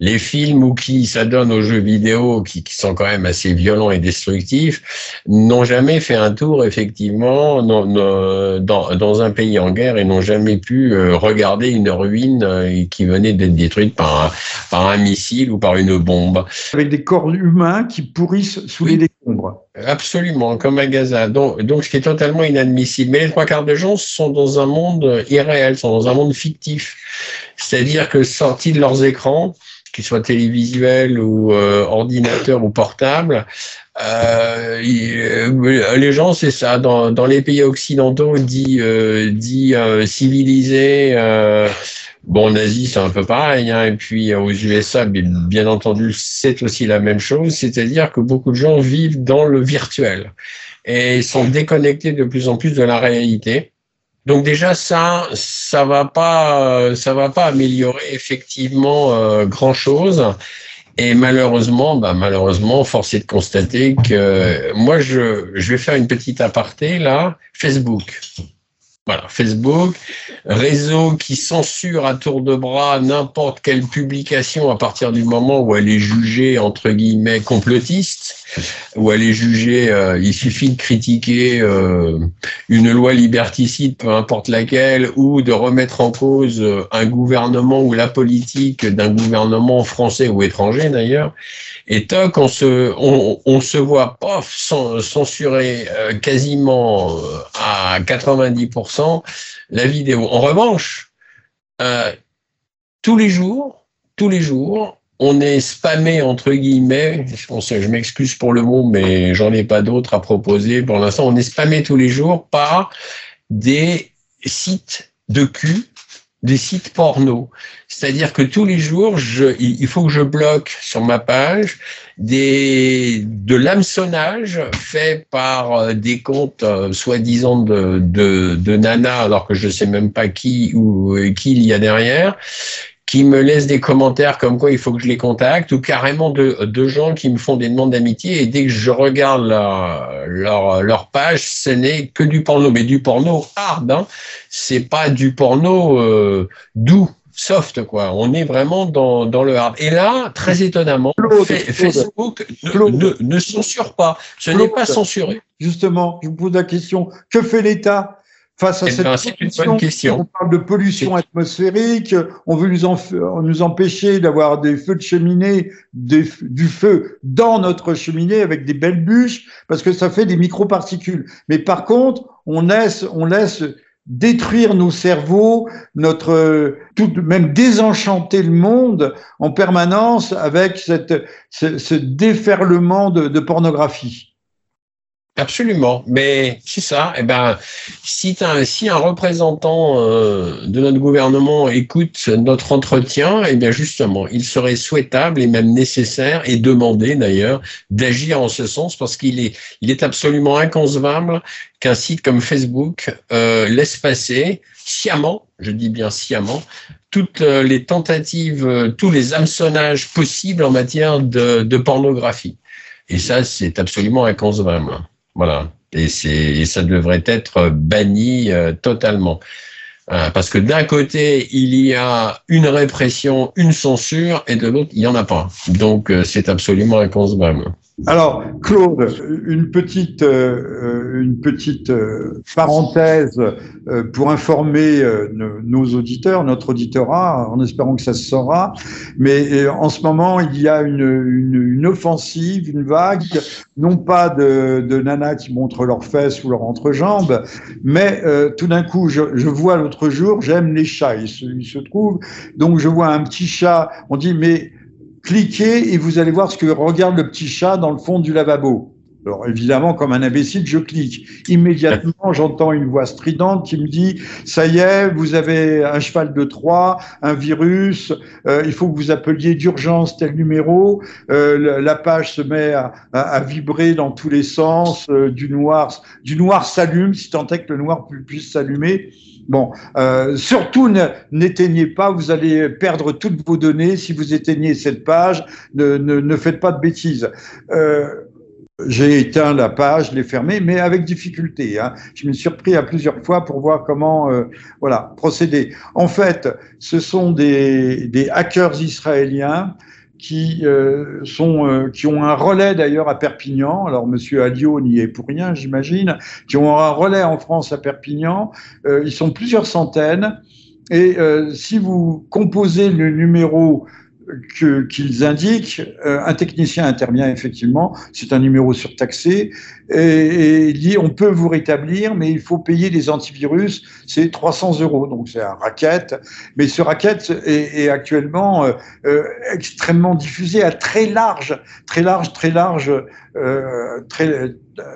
les films ou qui s'adonnent aux jeux vidéo, qui, qui, sont quand même assez violents et destructifs, n'ont jamais fait un tour, effectivement, dans, dans un pays en guerre et n'ont jamais pu euh, regarder une ruine euh, qui venait d'être détruite par un, par un missile ou par une bombe. Avec des corps humains qui pourrissent sous les décombres. Absolument, comme à Gaza. Donc, donc, ce qui est totalement inadmissible. Mais les trois quarts de gens sont dans un monde irréel, sont dans un monde fictif. C'est-à-dire que sortis de leurs écrans, qu'ils soient télévisuels ou euh, ordinateurs ou portables, euh, euh, les gens, c'est ça. Dans, les pays occidentaux, dit, euh, dit euh, civilisés, Bon, en Asie, c'est un peu pareil, hein, et puis aux USA, bien entendu, c'est aussi la même chose, c'est-à-dire que beaucoup de gens vivent dans le virtuel et sont déconnectés de plus en plus de la réalité. Donc déjà ça, ça va pas, ça va pas améliorer effectivement euh, grand chose. Et malheureusement, bah malheureusement, force est de constater que moi je, je vais faire une petite aparté là, Facebook. Voilà, Facebook, réseau qui censure à tour de bras n'importe quelle publication à partir du moment où elle est jugée entre guillemets complotiste, où elle est jugée, euh, il suffit de critiquer euh, une loi liberticide, peu importe laquelle, ou de remettre en cause euh, un gouvernement ou la politique d'un gouvernement français ou étranger d'ailleurs. Et toc, on se, voit pas censurer quasiment à 90% la vidéo. En revanche, euh, tous les jours, tous les jours, on est spammé entre guillemets. Je m'excuse pour le mot, mais j'en ai pas d'autres à proposer pour l'instant. On est spammé tous les jours par des sites de cul des sites porno. C'est-à-dire que tous les jours, il faut que je bloque sur ma page des, de l'hameçonnage fait par euh, des comptes euh, soi-disant de, nana, alors que je sais même pas qui ou euh, qui il y a derrière, qui me laissent des commentaires comme quoi il faut que je les contacte, ou carrément de, de gens qui me font des demandes d'amitié, et dès que je regarde leur, leur, page, ce n'est que du porno, mais du porno hard, hein. c'est pas du porno euh, doux, soft, quoi. On est vraiment dans, dans le hard. Et là, très étonnamment, Facebook ne, ne, censure pas. Ce n'est pas censuré. Justement, je vous pose la question, que fait l'État? Face à eh cette ben, question. On parle de pollution atmosphérique, on veut nous, nous empêcher d'avoir des feux de cheminée, du feu dans notre cheminée avec des belles bûches, parce que ça fait des microparticules. Mais par contre, on laisse, on laisse détruire nos cerveaux, notre tout même désenchanter le monde en permanence avec cette, ce, déferlement de pornographie. Absolument, mais c'est ça. Eh ben, si, un, si un représentant euh, de notre gouvernement écoute notre entretien, eh bien justement, il serait souhaitable et même nécessaire et demandé d'ailleurs d'agir en ce sens parce qu'il est, il est absolument inconcevable qu'un site comme Facebook euh, laisse passer sciemment, je dis bien sciemment, toutes les tentatives, tous les hameçonnages possibles en matière de, de pornographie. Et ça, c'est absolument inconcevable. Voilà. Et, c'est, ça devrait être banni euh, totalement. Euh, parce que d'un côté, il y a une répression, une censure, et de l'autre, il n'y en a pas. Donc, euh, c'est absolument inconcevable. Alors, Claude, une petite, euh, une petite euh, parenthèse euh, pour informer nos auditeurs, notre auditorat, en espérant que ça se saura. Mais en ce moment, il y a une, une, une offensive, une vague, non pas de, de nanas qui montrent leurs fesses ou leurs entrejambes, mais tout d'un coup, je, je vois l'autre jour, j'aime les chats, il se, il se donc je vois un petit chat, on dit, mais cliquez et vous allez voir ce que regarde le petit chat dans le fond du lavabo. Alors évidemment, comme un imbécile, je clique. Immédiatement, j'entends une voix stridente qui me dit "Ça y est, vous avez un cheval de Troie, un virus. Euh, il faut que vous appeliez d'urgence tel numéro." Euh, la page se met à, à, vibrer dans tous les sens. Euh, du noir, du noir s'allume, si tant est que le noir puisse s'allumer. Bon, euh, surtout n'éteignez pas, vous allez perdre toutes vos données si vous éteignez cette page. Ne, ne, ne faites pas de bêtises. Euh, j'ai éteint la page, l'ai fermée, mais avec difficulté. Hein. Je me suis surpris à plusieurs fois pour voir comment euh, voilà procéder. En fait, ce sont des, des hackers israéliens qui euh, sont euh, qui ont un relais d'ailleurs à Perpignan. Alors Monsieur Alliot n'y est pour rien, j'imagine. Qui ont un relais en France à Perpignan. Euh, ils sont plusieurs centaines. Et si vous composez le numéro qu'ils indiquent, un technicien intervient effectivement, c'est un numéro surtaxé, et, il dit on peut vous rétablir, mais il faut payer des antivirus, c'est 300 euros, donc c'est un racket, mais ce racket est, actuellement euh, euh, extrêmement diffusé à très large, très large, très large, euh,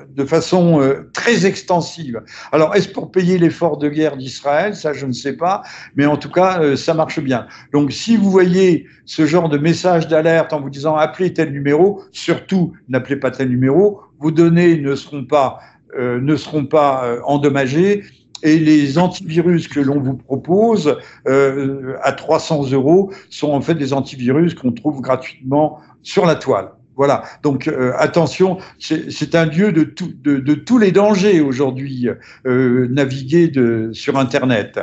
de façon très extensive. Alors, est-ce pour payer l'effort de guerre d'Israël? Ça, je ne sais pas, mais en tout cas, ça marche bien. Donc, si vous voyez ce genre de message d'alerte en vous disant appelez tel numéro, surtout n'appelez pas tel numéro, vos données ne seront pas euh, ne seront pas endommagées et les antivirus que l'on vous propose euh, à 300 euros sont en fait des antivirus qu'on trouve gratuitement sur la toile. Voilà. Donc euh, attention, c'est un lieu de, tout, de, tous les dangers aujourd'hui euh, naviguer de, sur Internet.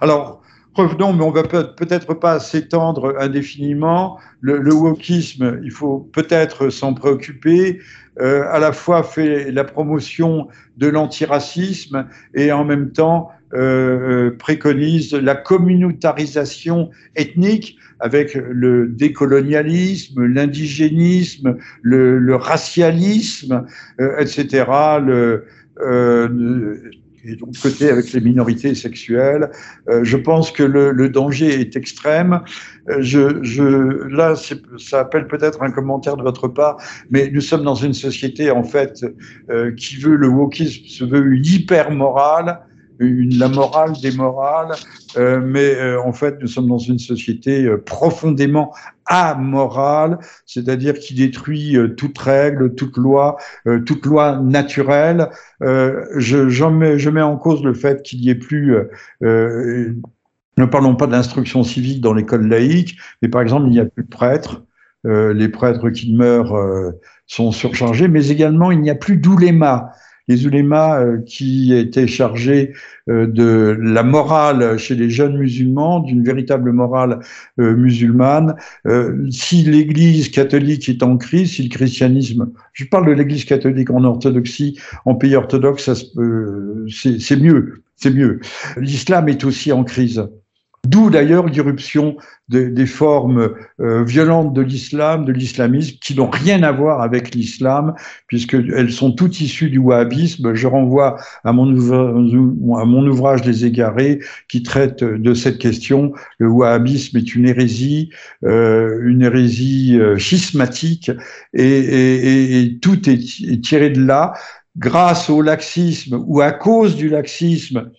Alors revenons, mais on va peut-être pas s'étendre indéfiniment. Le, le, wokisme, il faut peut-être s'en préoccuper. Euh, à la fois fait la promotion de l'antiracisme et en même temps euh, euh préconise la communautarisation ethnique avec le décolonialisme, l'indigénisme, le, le, racialisme, euh, etc. Le, euh, et donc côté avec les minorités sexuelles. Euh, je pense que le, le, danger est extrême. Euh, je, je, là, ça appelle peut-être un commentaire de votre part, mais nous sommes dans une société en fait euh, qui veut le wokisme, se veut une hyper morale la morale des morales, euh, mais euh, en fait, nous sommes dans une société euh, profondément amorale, c'est-à-dire qui détruit toute règle, toute loi, toute loi naturelle. Je, mets, en cause le fait qu'il n'y ait plus ne parlons pas de l'instruction civique dans l'école laïque, mais par exemple, il n'y a plus de prêtres. Les prêtres qui meurent sont surchargés, mais également il n'y a plus d'ouléma les ulémas euh, qui étaient chargés euh, de la morale chez les jeunes musulmans, d'une véritable morale euh, musulmane. Si l'Église catholique est en crise, si le christianisme, je parle de l'Église catholique en orthodoxie, en pays orthodoxe, c'est mieux, c'est mieux. L'islam est aussi en crise. D'où d'ailleurs l'irruption de, des formes euh, violentes de l'islam, de l'islamisme, qui n'ont rien à voir avec l'islam, puisqu'elles sont toutes issues du wahhabisme. Je renvoie à mon, ouvrage Les Égarés, qui traite de cette question. Le wahhabisme est une hérésie, euh, une hérésie euh, schismatique, et, et, et, tout est tiré de là grâce au laxisme ou à cause du laxisme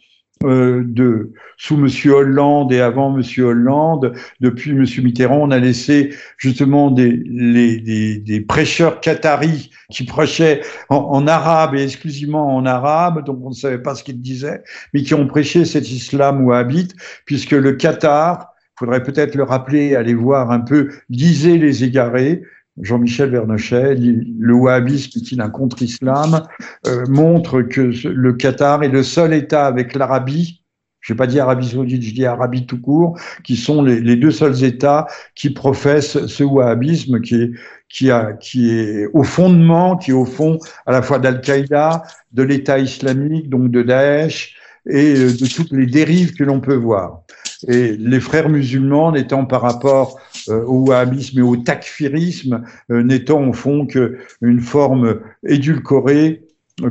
euh, de sous Monsieur Hollande et avant Monsieur Hollande, depuis Monsieur Mitterrand, on a laissé justement des, des, des prêcheurs qataris qui prêchaient en, en, arabe et exclusivement en arabe, donc on ne savait pas ce qu'ils disaient, mais qui ont prêché cet islam wahhabite, puisque le Qatar, faudrait peut-être le rappeler, aller voir un peu, lisez les égarés, Jean-Michel Vernochet, le wahhabisme est-il un contre-islam, euh, montre que le Qatar est le seul État avec l'Arabie je ne vais pas dire Arabie saoudite, je dis Arabie tout court, qui sont les, les deux seuls États qui professent ce wahhabisme qui est, qui, a, qui est au fondement, qui est au fond à la fois d'Al-Qaïda, de l'État islamique, donc de Daesh, et euh, de toutes les dérives que l'on peut voir. Et les frères musulmans n'étant par rapport euh, au wahhabisme et au takfirisme, euh, n'étant au fond qu'une forme édulcorée,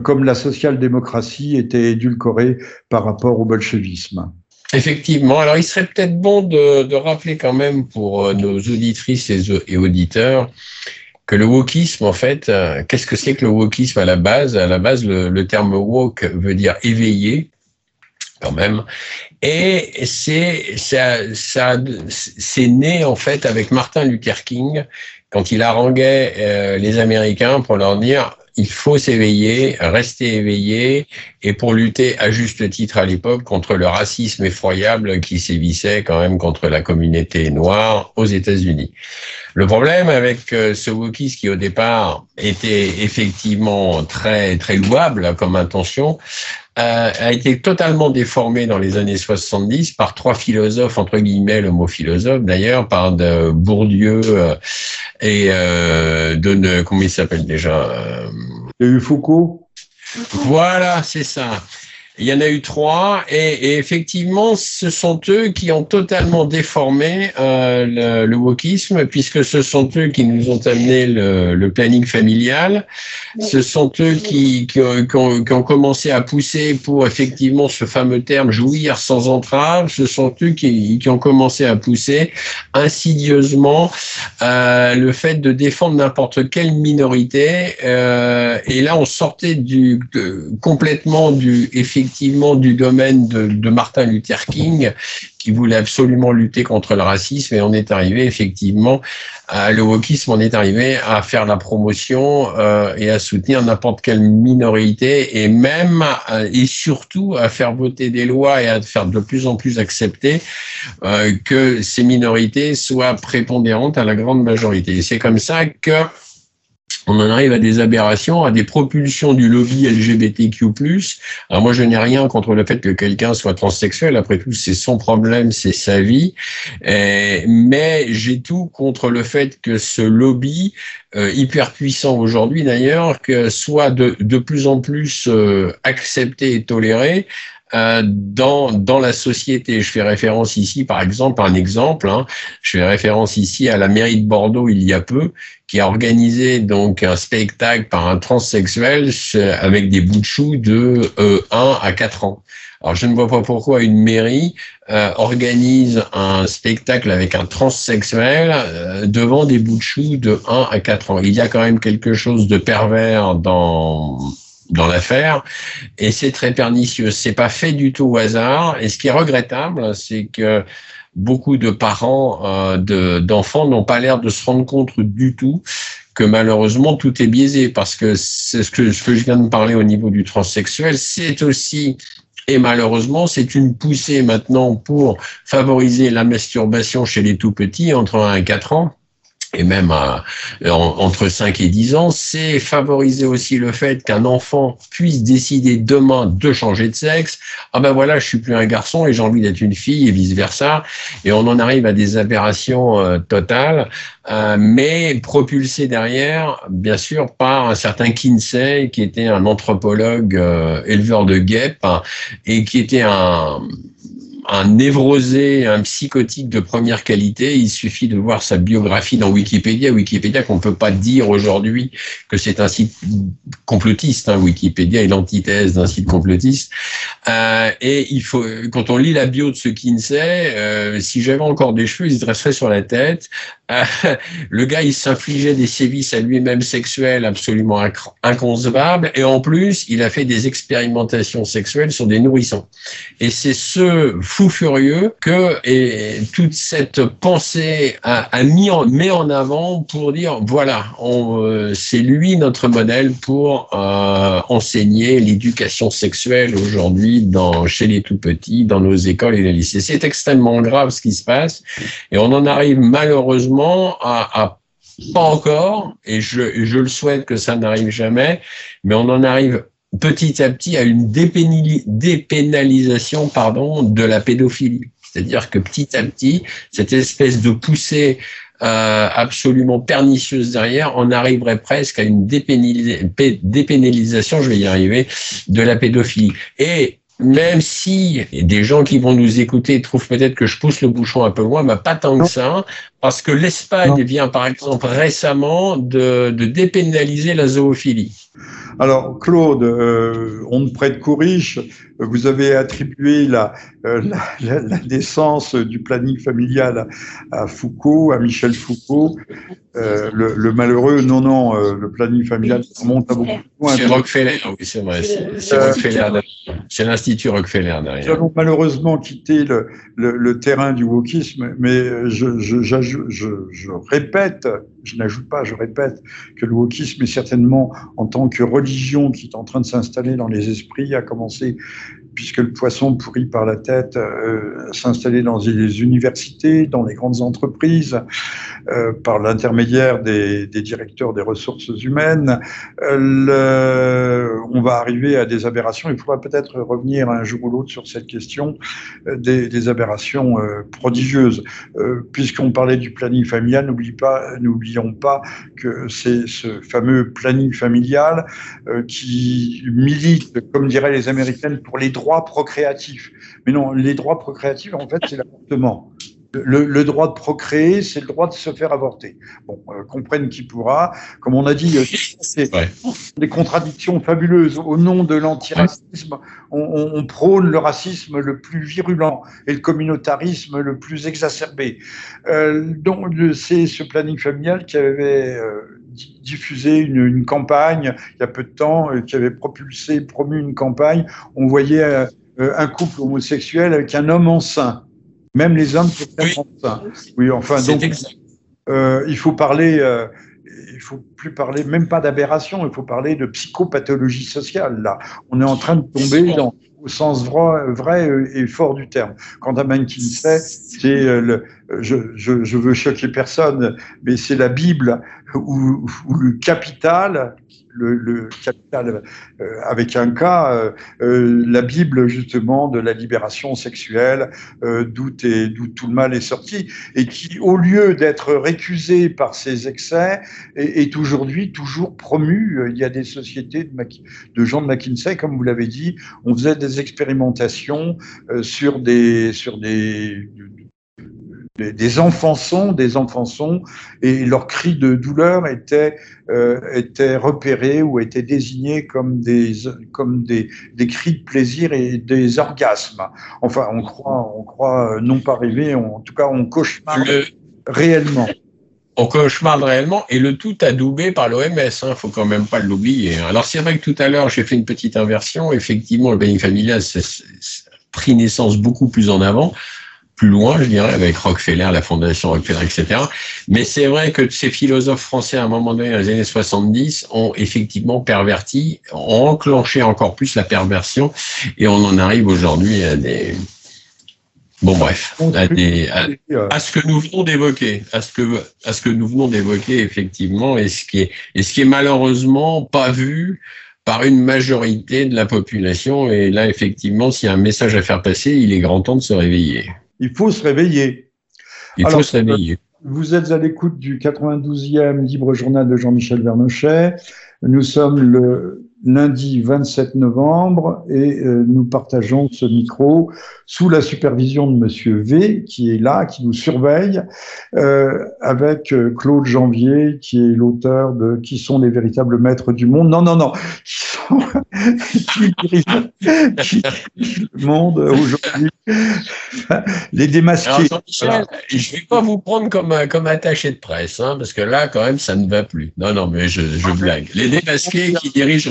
comme la social-démocratie était édulcorée par rapport au bolchevisme. Effectivement. Alors, il serait peut-être bon de, rappeler quand même pour nos auditrices et, auditeurs que le wokisme, en fait, qu'est-ce que c'est que le wokisme à la base? À la base, le, le terme wok veut dire éveillé quand même. Et c'est ça, ça c'est né en fait avec Martin Luther King quand il haranguait euh, les Américains pour leur dire il faut s'éveiller, rester éveillé, et pour lutter à juste titre à l'époque contre le racisme effroyable qui sévissait quand même contre la communauté noire aux États-Unis. Le problème avec euh, ce wokisme qui au départ était effectivement très très louable comme intention, euh, a été totalement déformé dans les années 70 par trois philosophes, entre guillemets, le mot philosophe d'ailleurs, par de Bourdieu euh, et euh, de, comment il s'appelle déjà Il y a eu Foucault. Voilà, c'est ça. Il y en a eu trois et, effectivement, ce sont eux qui ont totalement déformé euh, le, le, wokisme puisque ce sont eux qui nous ont amené le, le planning familial. Ce sont eux qui, qui, ont, qui, ont, qui, ont, commencé à pousser pour effectivement ce fameux terme jouir sans entrave. Ce sont eux qui, ont commencé à pousser insidieusement euh, le fait de défendre n'importe quelle minorité. Euh, et là, on sortait du complètement du effet effectivement du domaine de, Martin Luther King, qui voulait absolument lutter contre le racisme, et on est arrivé effectivement à le wokisme, on est arrivé à faire la promotion euh, et à soutenir n'importe quelle minorité, et même euh, et surtout à faire voter des lois et à faire de plus en plus accepter euh, que ces minorités soient prépondérantes à la grande majorité. C'est comme ça que on en arrive à des aberrations, à des propulsions du lobby LGBTQ+. Alors moi, je n'ai rien contre le fait que quelqu'un soit transsexuel. Après tout, c'est son problème, c'est sa vie. mais j'ai tout contre le fait que ce lobby euh, hyper puissant aujourd'hui d'ailleurs, soit de, de plus en plus euh, accepté et toléré, euh, dans, dans la société. Je fais référence ici, par exemple, un exemple. Hein, je fais référence ici à la mairie de Bordeaux il y a peu, qui a organisé donc un spectacle par un transsexuel avec des bouts de chou de euh, 1 à 4 ans. Alors je ne vois pas pourquoi une mairie euh, organise un spectacle avec un transsexuel euh, devant des bouts de chou de 1 à 4 ans. Il y a quand même quelque chose de pervers dans dans l'affaire, et c'est très pernicieux. C'est pas fait du tout au hasard. Et ce qui est regrettable, c'est que beaucoup de parents euh, d'enfants n'ont pas l'air de se rendre compte du tout que malheureusement tout est biaisé parce que c'est ce que, je viens de parler au niveau du transsexuel, c'est aussi et malheureusement, c'est une poussée maintenant pour favoriser la masturbation chez les tout petits entre 1 et 4 ans et même à, entre 5 et 10 ans, c'est favoriser aussi le fait qu'un enfant puisse décider demain de changer de sexe. Ah ben voilà, je suis plus un garçon et j'ai envie d'être une fille et vice versa. Et on en arrive à des aberrations euh, totales, euh, mais propulsé derrière, bien sûr, par un certain Kinsey qui était un anthropologue euh, éleveur de guêpes hein, et qui était un un névrosé, un psychotique de première qualité. Il suffit de voir sa biographie dans Wikipédia. Wikipédia qu'on peut pas dire aujourd'hui que c'est un site complotiste. Hein. Wikipédia est l'antithèse d'un site complotiste. Euh, et il faut, quand on lit la bio de ce Kinsey, euh, si j'avais encore des cheveux, ils se dresseraient sur la tête. Euh, le gars, il s'infligeait des sévices à lui-même sexuels absolument inconcevables. Et en plus, il a fait des expérimentations sexuelles sur des nourrissons. Et c'est ce fou furieux que et toute cette pensée a, mis en, met en avant pour dire voilà, euh, c'est lui notre modèle pour euh, enseigner l'éducation sexuelle aujourd'hui dans chez les tout petits, dans nos écoles et les lycées. C'est extrêmement grave ce qui se passe et on en arrive malheureusement à, à pas encore, et je, je le souhaite que ça n'arrive jamais, mais on en arrive petit à petit à une dépénalisation pardon, de la pédophilie. C'est-à-dire que petit à petit, cette espèce de poussée euh, absolument pernicieuse derrière, on arriverait presque à une dépénalisation, je vais y arriver, de la pédophilie. Et même si des gens qui vont nous écouter trouvent peut-être que je pousse le bouchon un peu loin, mais pas tant que ça, parce que l'Espagne vient par exemple récemment de, de dépénaliser la zoophilie. Alors, Claude, euh, on ne prête qu'aux riches. Vous avez attribué la, euh, la, la, naissance du planning familial à, Foucault, à Michel Foucault. Euh, le, le, malheureux, non, non, euh, le planning familial remonte à beaucoup loin. C'est Rockefeller, oui, c'est vrai. C'est Rockefeller. C'est l'Institut Rockefeller derrière. Nous allons malheureusement quitter le, le, le terrain du wokisme, mais je, je, je, je répète je n'ajoute pas, je répète, que le wokisme est certainement, en tant que religion qui est en train de s'installer dans les esprits, a commencé puisque le poisson pourri par la tête euh, s'installait dans les universités, dans les grandes entreprises, euh, par l'intermédiaire des, directeurs des ressources humaines. Euh, on va arriver à des aberrations. Il faudra peut-être revenir un jour ou l'autre sur cette question euh, des, aberrations prodigieuses. Puisqu'on parlait du planning familial, n'oublions pas, pas que c'est ce fameux planning familial qui milite, comme diraient les Américaines, pour les droits droits procréatifs. Mais non, les droits procréatifs, en fait, c'est l'avortement. Le, le, droit de procréer, c'est le droit de se faire avorter. Bon, euh, comprenne qui pourra. Comme on a dit, euh, c'est des contradictions fabuleuses. Au nom de l'antiracisme, on, on, prône le racisme le plus virulent et le communautarisme le plus exacerbé. Euh, donc, c'est ce planning familial qui avait euh, diffusé une, une, campagne il y a peu de temps, euh, qui avait propulsé, promu une campagne. On voyait euh, un couple homosexuel avec un homme enceint. Même les hommes peuvent être oui. enceints. Oui, enfin, donc, euh, il faut parler, euh, il faut plus parler, même pas d'aberration, il faut parler de psychopathologie sociale. Là, on est en train de tomber dans, au sens vrai, vrai et fort du terme. Quant à McKinsey, c'est le, je, veux choquer personne, mais c'est la Bible où, où le capital le, capital euh, avec un cas, euh, euh, la Bible justement de la libération sexuelle, d'où tout le mal est sorti, et qui, au lieu d'être récusé par ses excès, est, aujourd'hui toujours promu. Il y a des sociétés de, de gens de McKinsey, comme vous l'avez dit, on faisait des expérimentations sur des sur des enfants sont, des enfants sont, et leurs cris de douleur étaient, euh, étaient repérés ou étaient désignés comme des, comme des, des cris de plaisir et des orgasmes. Enfin, on croit, on croit non pas rêver, on, en tout cas, on cauchemarde le... réellement. On cauchemarde réellement et le tout adoubé par l'OMS, hein, faut quand même pas l'oublier. Alors c'est vrai que tout à l'heure j'ai fait une petite inversion. Effectivement, le planning familial a pris naissance beaucoup plus en avant plus loin, je dirais, avec Rockefeller, la fondation Rockefeller, etc. Mais c'est vrai que ces philosophes français, à un moment donné, dans les années 70, ont effectivement perverti, ont enclenché encore plus la perversion, et on en arrive aujourd'hui à des... Bon bref, à, des, à, à, ce que nous venons d'évoquer, à ce que à ce que nous venons d'évoquer effectivement, et ce qui est et ce qui est malheureusement pas vu par une majorité de la population. Et là, effectivement, s'il y a un message à faire passer, il est grand temps de se réveiller. Il faut se réveiller. Il Alors, faut se réveiller. Vous êtes à l'écoute du 92e Libre Journal de Jean-Michel Vernochet. Nous sommes le lundi 27 novembre et euh, nous partageons ce micro sous la supervision de Monsieur V qui est là, qui nous surveille, euh, avec euh, Claude Janvier qui est l'auteur de Qui sont les véritables maîtres du monde? Non, non, non, qui sont qui dirigent, le monde aujourd'hui? les démasqués. Alors. Je vais pas vous prendre comme comme attaché de presse, hein, parce que là quand même ça ne va plus. Non, non, mais je, je blague. Les démasqués qui dirigent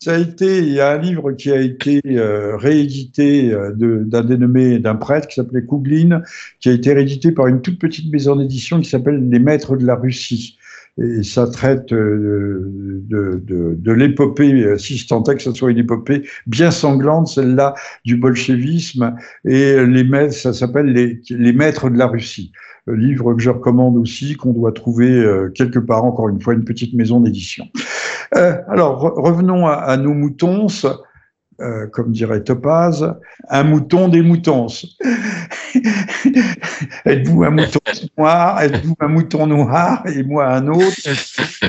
Ça a été, il y a un livre qui a été euh, réédité euh, d'un dénommé d'un prêtre qui s'appelait Kouglin, qui a été réédité par une toute petite maison d'édition qui s'appelle Les Maîtres de la Russie. Et ça traite euh, de, de, de l'épopée, si je tentais que ce soit une épopée bien sanglante, celle-là du bolchevisme. Et les maîtres, ça s'appelle les, les Maîtres de la Russie livre que je recommande aussi, qu'on doit trouver quelque part, encore une fois, une petite maison d'édition. Euh, alors, revenons à, nos moutons. Euh, comme dirait Topaz, un mouton des moutons. êtes-vous un mouton noir? Êtes-vous un mouton noir Et moi un autre?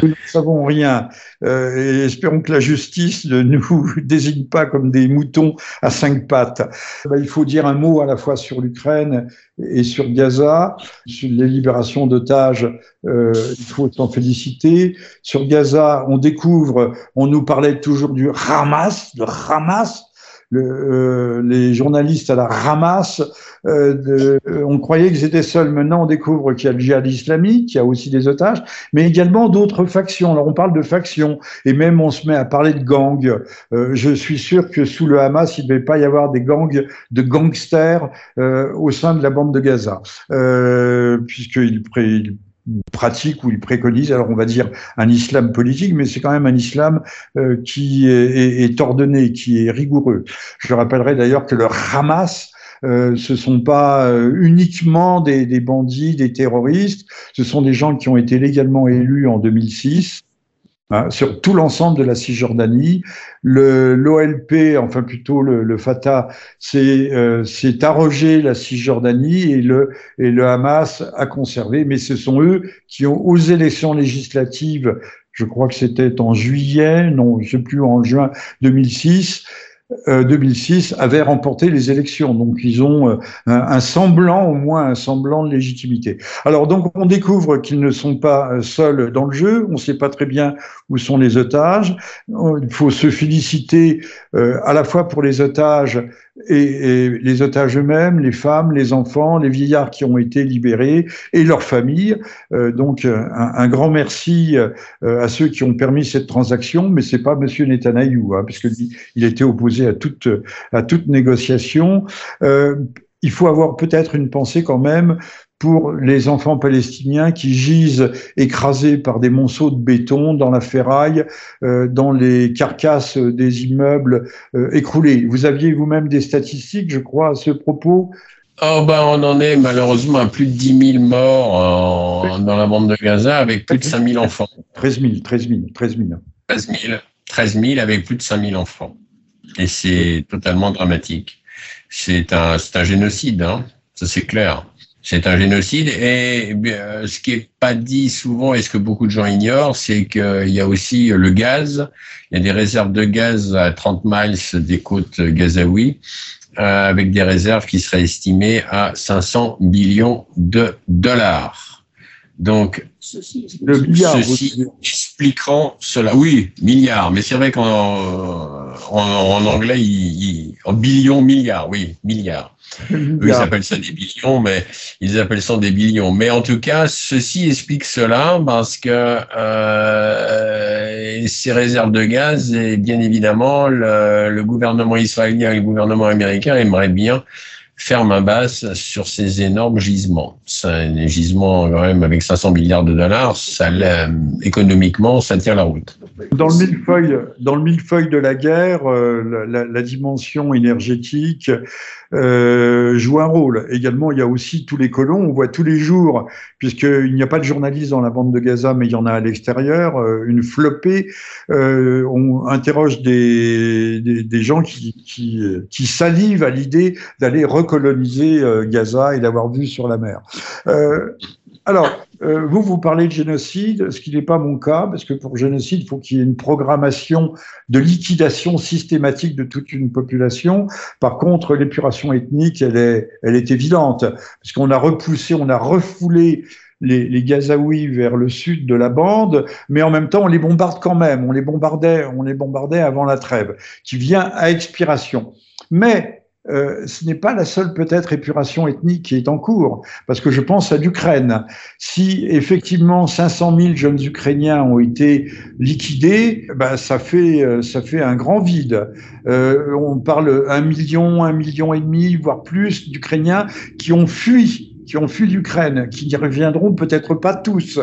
Nous ne savons rien. Euh, et espérons que la justice ne nous désigne pas comme des moutons à cinq pattes. Ben, il faut dire un mot à la fois sur l'Ukraine et sur Gaza. Sur les libérations d'otages, euh, il faut s'en féliciter. Sur Gaza, on découvre, on nous parlait toujours du Hamas, le Hamas, le, euh, les journalistes à la ramasse. Euh, de, on croyait qu'ils étaient seuls. Maintenant, on découvre qu'il y a le djihad islamique, qu'il y a aussi des otages, mais également d'autres factions. Alors, on parle de factions et même on se met à parler de gangs. Euh, je suis sûr que sous le Hamas, il ne devait pas y avoir des gangs de gangsters euh, au sein de la bande de Gaza, euh, puisqu'il pratique ou il préconise, alors on va dire un islam politique, mais c'est quand même un islam euh, qui est, est, ordonné, qui est rigoureux. Je rappellerai d'ailleurs que le Hamas, euh, ce sont pas euh, uniquement des, des, bandits, des terroristes, ce sont des gens qui ont été légalement élus en 2006 Hein, sur tout l'ensemble de la Cisjordanie. L'OLP, enfin plutôt le, le Fatah, c'est euh, arrogé la Cisjordanie et le, et le Hamas a conservé, mais ce sont eux qui ont, aux élections législatives, je crois que c'était en juillet, non, je sais plus, en juin 2006, 2006 euh, avait remporté les élections. Donc ils ont euh, un, semblant, au moins un semblant de légitimité. Alors donc on découvre qu'ils ne sont pas euh, seuls dans le jeu. On ne sait pas très bien où sont les otages. Il faut se féliciter à la fois pour les otages et, les otages eux-mêmes, les femmes, les enfants, les vieillards qui ont été libérés et leurs familles. Euh, donc un, grand merci euh, à ceux qui ont permis cette transaction, mais c'est pas Monsieur Netanyahu, hein, parce que il était opposé à toute à toute négociation. Euh, il faut avoir peut-être une pensée quand même pour les enfants palestiniens qui gisent écrasés par des monceaux de béton dans la ferraille, euh, dans les carcasses des immeubles euh, écroulés. Vous aviez vous-même des statistiques, je crois, à ce propos? Oh ben on en est malheureusement à plus de 10 000 morts dans la bande de Gaza avec plus de 5 000 enfants. 13 000, 13 000, 13 000. 13 000, 13 000 avec plus de 5 000 enfants. Et c'est totalement dramatique. C'est un, un génocide, hein, ça c'est clair. C'est un génocide et ce qui est pas dit souvent et ce que beaucoup de gens ignorent, c'est qu'il y a aussi le gaz. Il y a des réserves de gaz à 30 miles des côtes gazaouis euh, avec des réserves qui seraient estimées à 500 millions de dollars. Donc, ceci, ceci expliquant cela. Oui, milliards, mais c'est vrai qu'en en, anglais, en billions, milliards, oui, milliards. Eux, ils appellent ça des billions, mais ils appellent ça des billions. Mais en tout cas, ceci explique cela parce que euh, ces réserves de gaz, et bien évidemment, le, le gouvernement israélien et le gouvernement américain aimeraient bien faire main basse sur ces énormes gisements. C'est un gisement quand même avec 500 milliards de dollars, ça économiquement, ça tient la route. Dans le millefeuille, dans le millefeuille de la guerre, euh, la, dimension énergétique euh, joue un rôle. Également, il y a aussi tous les colons. On voit tous les jours, puisqu'il n'y a pas de journalistes dans la bande de Gaza, mais il y en a à l'extérieur, euh, une flopée. Euh, on interroge des, des, gens qui, qui, qui salivent à l'idée d'aller recoloniser euh, Gaza et d'avoir vu sur la mer. Euh, alors, euh, vous, vous parlez de génocide, ce qui n'est pas mon cas, parce que pour génocide, il faut qu'il y ait une programmation de liquidation systématique de toute une population. Par contre, l'épuration ethnique, elle est, elle est évidente, puisqu'on a repoussé, on a refoulé les, les Gazaouis vers le sud de la bande, mais en même temps, on les bombarde quand même. On les bombardait, on les bombardait avant la trêve, qui vient à expiration. Mais euh, ce n'est pas la seule peut-être épuration ethnique qui est en cours, parce que je pense à l'Ukraine. Si effectivement 500 000 jeunes Ukrainiens ont été liquidés, ben, ça fait euh, ça fait un grand vide. Euh, on parle un million, un million et demi, voire plus d'Ukrainiens qui ont fui qui ont fui l'Ukraine, qui n'y reviendront peut-être pas tous.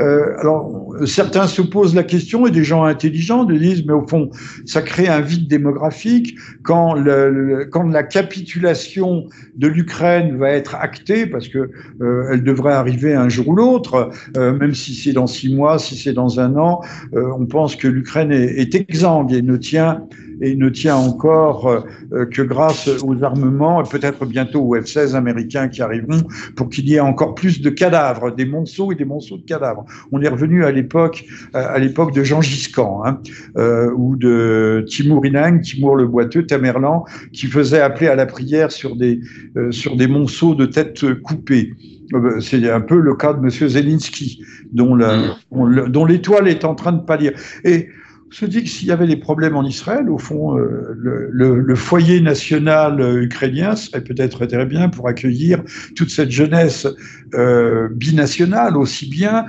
Euh, alors, certains se posent la question, et des gens intelligents de disent, mais au fond, ça crée un vide démographique. Quand, le, quand la capitulation de l'Ukraine va être actée, parce que euh, elle devrait arriver un jour ou l'autre, euh, même si c'est dans six mois, si c'est dans un an, euh, on pense que l'Ukraine est, est exsangue et ne tient et ne tient encore euh, que grâce aux armements et peut-être bientôt aux F-16 américains qui arriveront pour qu'il y ait encore plus de cadavres, des monceaux et des monceaux de cadavres. On est revenu à l'époque, à l'époque de Jean Giscan hein, euh, ou de Timur Inang, Timur le boiteux, Tamerlan, qui faisait appeler à la prière sur des euh, sur des monceaux de têtes coupées. Euh, c'est un peu le cas de M. Zelensky, dont l'étoile est en train de pâlir. Et se dit que s'il y avait des problèmes en Israël, au fond, euh, le, foyer national euh, ukrainien serait peut-être très bien pour accueillir toute cette jeunesse euh, binationale aussi bien,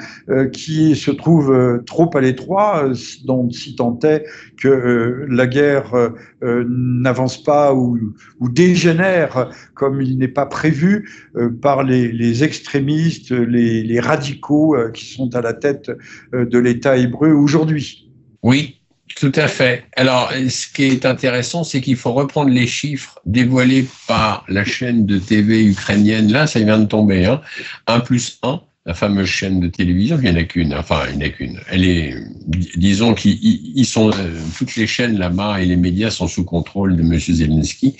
qui se trouve trop à l'étroit, dont si tant est que la guerre n'avance pas ou, dégénère comme il n'est pas prévu par les, extrémistes, les, les radicaux qui sont à la tête de l'État hébreu aujourd'hui. Oui, tout à fait. Alors, ce qui est intéressant, c'est qu'il faut reprendre les chiffres dévoilés par la chaîne de TV ukrainienne. Là, ça vient de tomber. Hein. 1 plus 1 la fameuse chaîne de télévision, il n'y en a qu'une, enfin, il n'y en a qu'une. Elle est, disons qu'ils sont, euh, toutes les chaînes là-bas et les médias sont sous contrôle de M. Zelensky.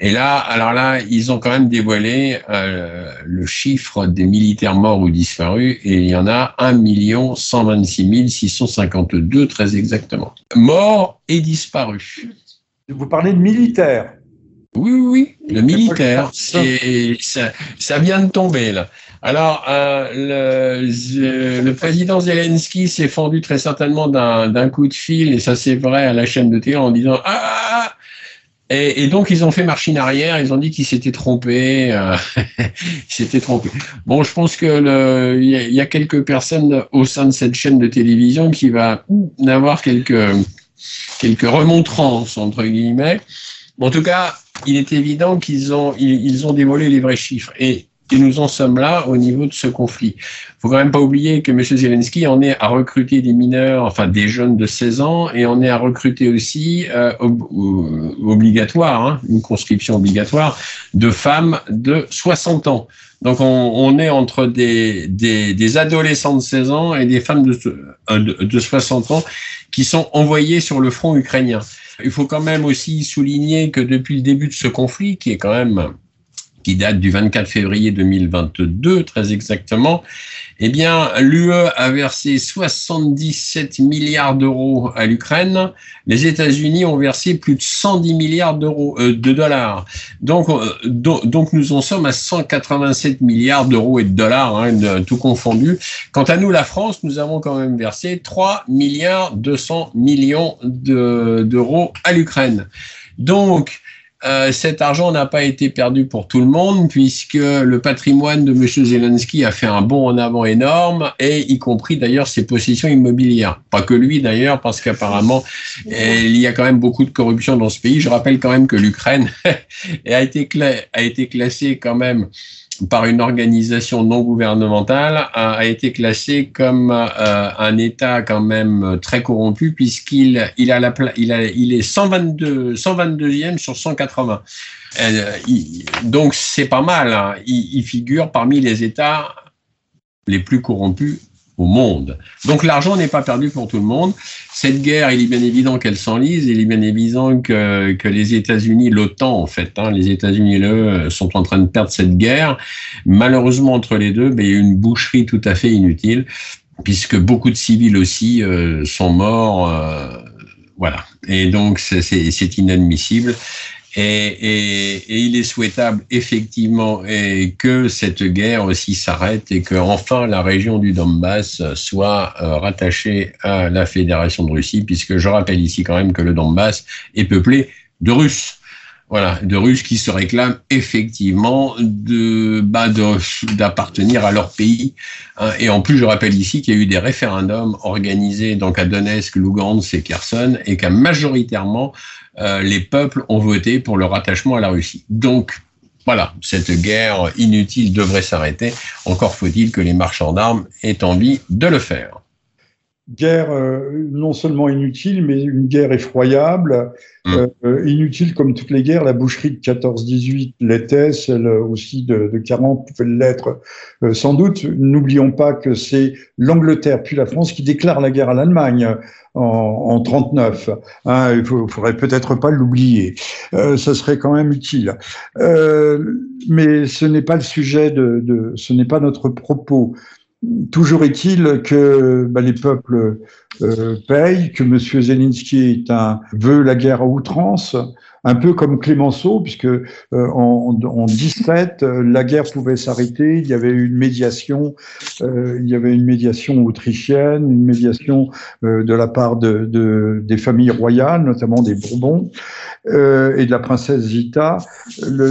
Et là, alors là, ils ont quand même dévoilé euh, le chiffre des militaires morts ou disparus et il y en a 1 126 652 très exactement. Morts et disparus. Vous parlez de militaires Oui, oui, oui, le militaire. Ça, ça vient de tomber là. Alors, euh, le, le, président Zelensky s'est fendu très certainement d'un coup de fil, et ça c'est vrai à la chaîne de télé, en disant ah, ah, ah et, donc ils ont fait machine arrière, ils ont dit qu'ils s'étaient trompés, euh, s'étaient trompés. Bon, je pense que il y, a quelques personnes au sein de cette chaîne de télévision qui va avoir quelques quelques remontrances entre guillemets. en tout cas, il est évident qu'ils ont ils, ils ont dévoilé les vrais chiffres et et nous en sommes là au niveau de ce conflit. Il faut quand même pas oublier que M. Zelensky en est à recruter des mineurs, enfin des jeunes de 16 ans, et on est à recruter aussi euh, obligatoire, hein, une conscription obligatoire de femmes de 60 ans. Donc on, on est entre des, des, des, adolescents de 16 ans et des femmes de, euh, de 60 ans qui sont envoyées sur le front ukrainien. Il faut quand même aussi souligner que depuis le début de ce conflit, qui est quand même qui date du 24 février 2022, très exactement, eh bien, l'UE a versé 77 milliards d'euros à l'Ukraine. Les États-Unis ont versé plus de 110 milliards d'euros euh, de dollars. Donc, euh, donc, nous en sommes à 187 milliards d'euros et de dollars, hein, tout confondu. Quant à nous, la France, nous avons quand même versé 3 milliards 200 millions d'euros à l'Ukraine. Donc, euh, cet argent n'a pas été perdu pour tout le monde puisque le patrimoine de M. Zelensky a fait un bond en avant énorme et y compris d'ailleurs ses possessions immobilières. Pas que lui d'ailleurs parce qu'apparemment il y a quand même beaucoup de corruption dans ce pays. Je rappelle quand même que l'Ukraine a a été classée quand même par une organisation non gouvernementale a, été classé comme euh, un État quand même très corrompu puisqu'il il a la il a il est 122 122e sur 180. Euh, donc c'est pas mal. Hein. il, figure parmi les États les plus corrompus au monde. Donc l'argent n'est pas perdu pour tout le monde. Cette guerre, il est bien évident qu'elle s'enlise, il est bien évident que, que les États-Unis, l'OTAN en fait, hein, les États-Unis le sont en train de perdre cette guerre. Malheureusement entre les deux, ben, il y a une boucherie tout à fait inutile, puisque beaucoup de civils aussi euh, sont morts. Euh, voilà. Et donc c'est inadmissible. Et, il est souhaitable effectivement que cette guerre aussi s'arrête et que enfin la région du Donbass soit euh, rattachée à la Fédération de Russie, puisque je rappelle ici quand même que le Donbass est peuplé de Russes. Voilà, de Russes qui se réclament effectivement de bah, d'appartenir à leur pays. Hein. Et en plus, je rappelle ici qu'il y a eu des référendums organisés donc à Donetsk, Lugansk et Kherson, et qu'à majoritairement euh, les peuples ont voté pour le rattachement à la Russie. Donc, voilà, cette guerre inutile devrait s'arrêter. Encore faut-il que les marchands d'armes aient envie de le faire guerre euh, non seulement inutile, mais une guerre effroyable, mm. euh, inutile comme toutes les guerres. La boucherie de 14-18 l'était, celle aussi de, de 40 pouvait l'être euh, sans doute. N'oublions pas que c'est l'Angleterre puis la France qui déclarent la guerre à l'Allemagne en, en 39. Hein, il ne faudrait peut-être pas l'oublier. ça serait quand même utile. mais ce n'est pas le sujet de, de ce n'est pas notre propos. Toujours est-il que bah, les peuples euh, payent, que M. Zelensky est un, veut la guerre à outrance, un peu comme Clémenceau, puisque euh, en, en 17, euh, la guerre pouvait s'arrêter. Il y avait une médiation, euh, il y avait une médiation autrichienne, une médiation de la part de, de, des familles royales, notamment des Bourbons et de la princesse Zita.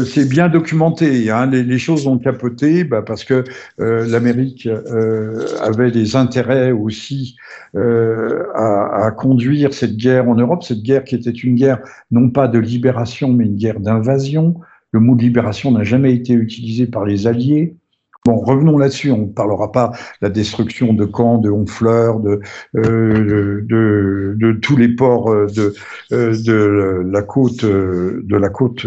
C'est bien documenté. Hein, les, choses ont capoté bah, parce que l'Amérique avait des intérêts aussi à, conduire cette guerre en Europe, cette guerre qui était une guerre non pas de libération, mais une guerre d'invasion. Le mot libération n'a jamais été utilisé par les Alliés. Bon, revenons là-dessus. On ne parlera pas de la destruction de Caen, de Honfleur, de, euh, de, tous les ports euh, de, euh, de la côte, de la côte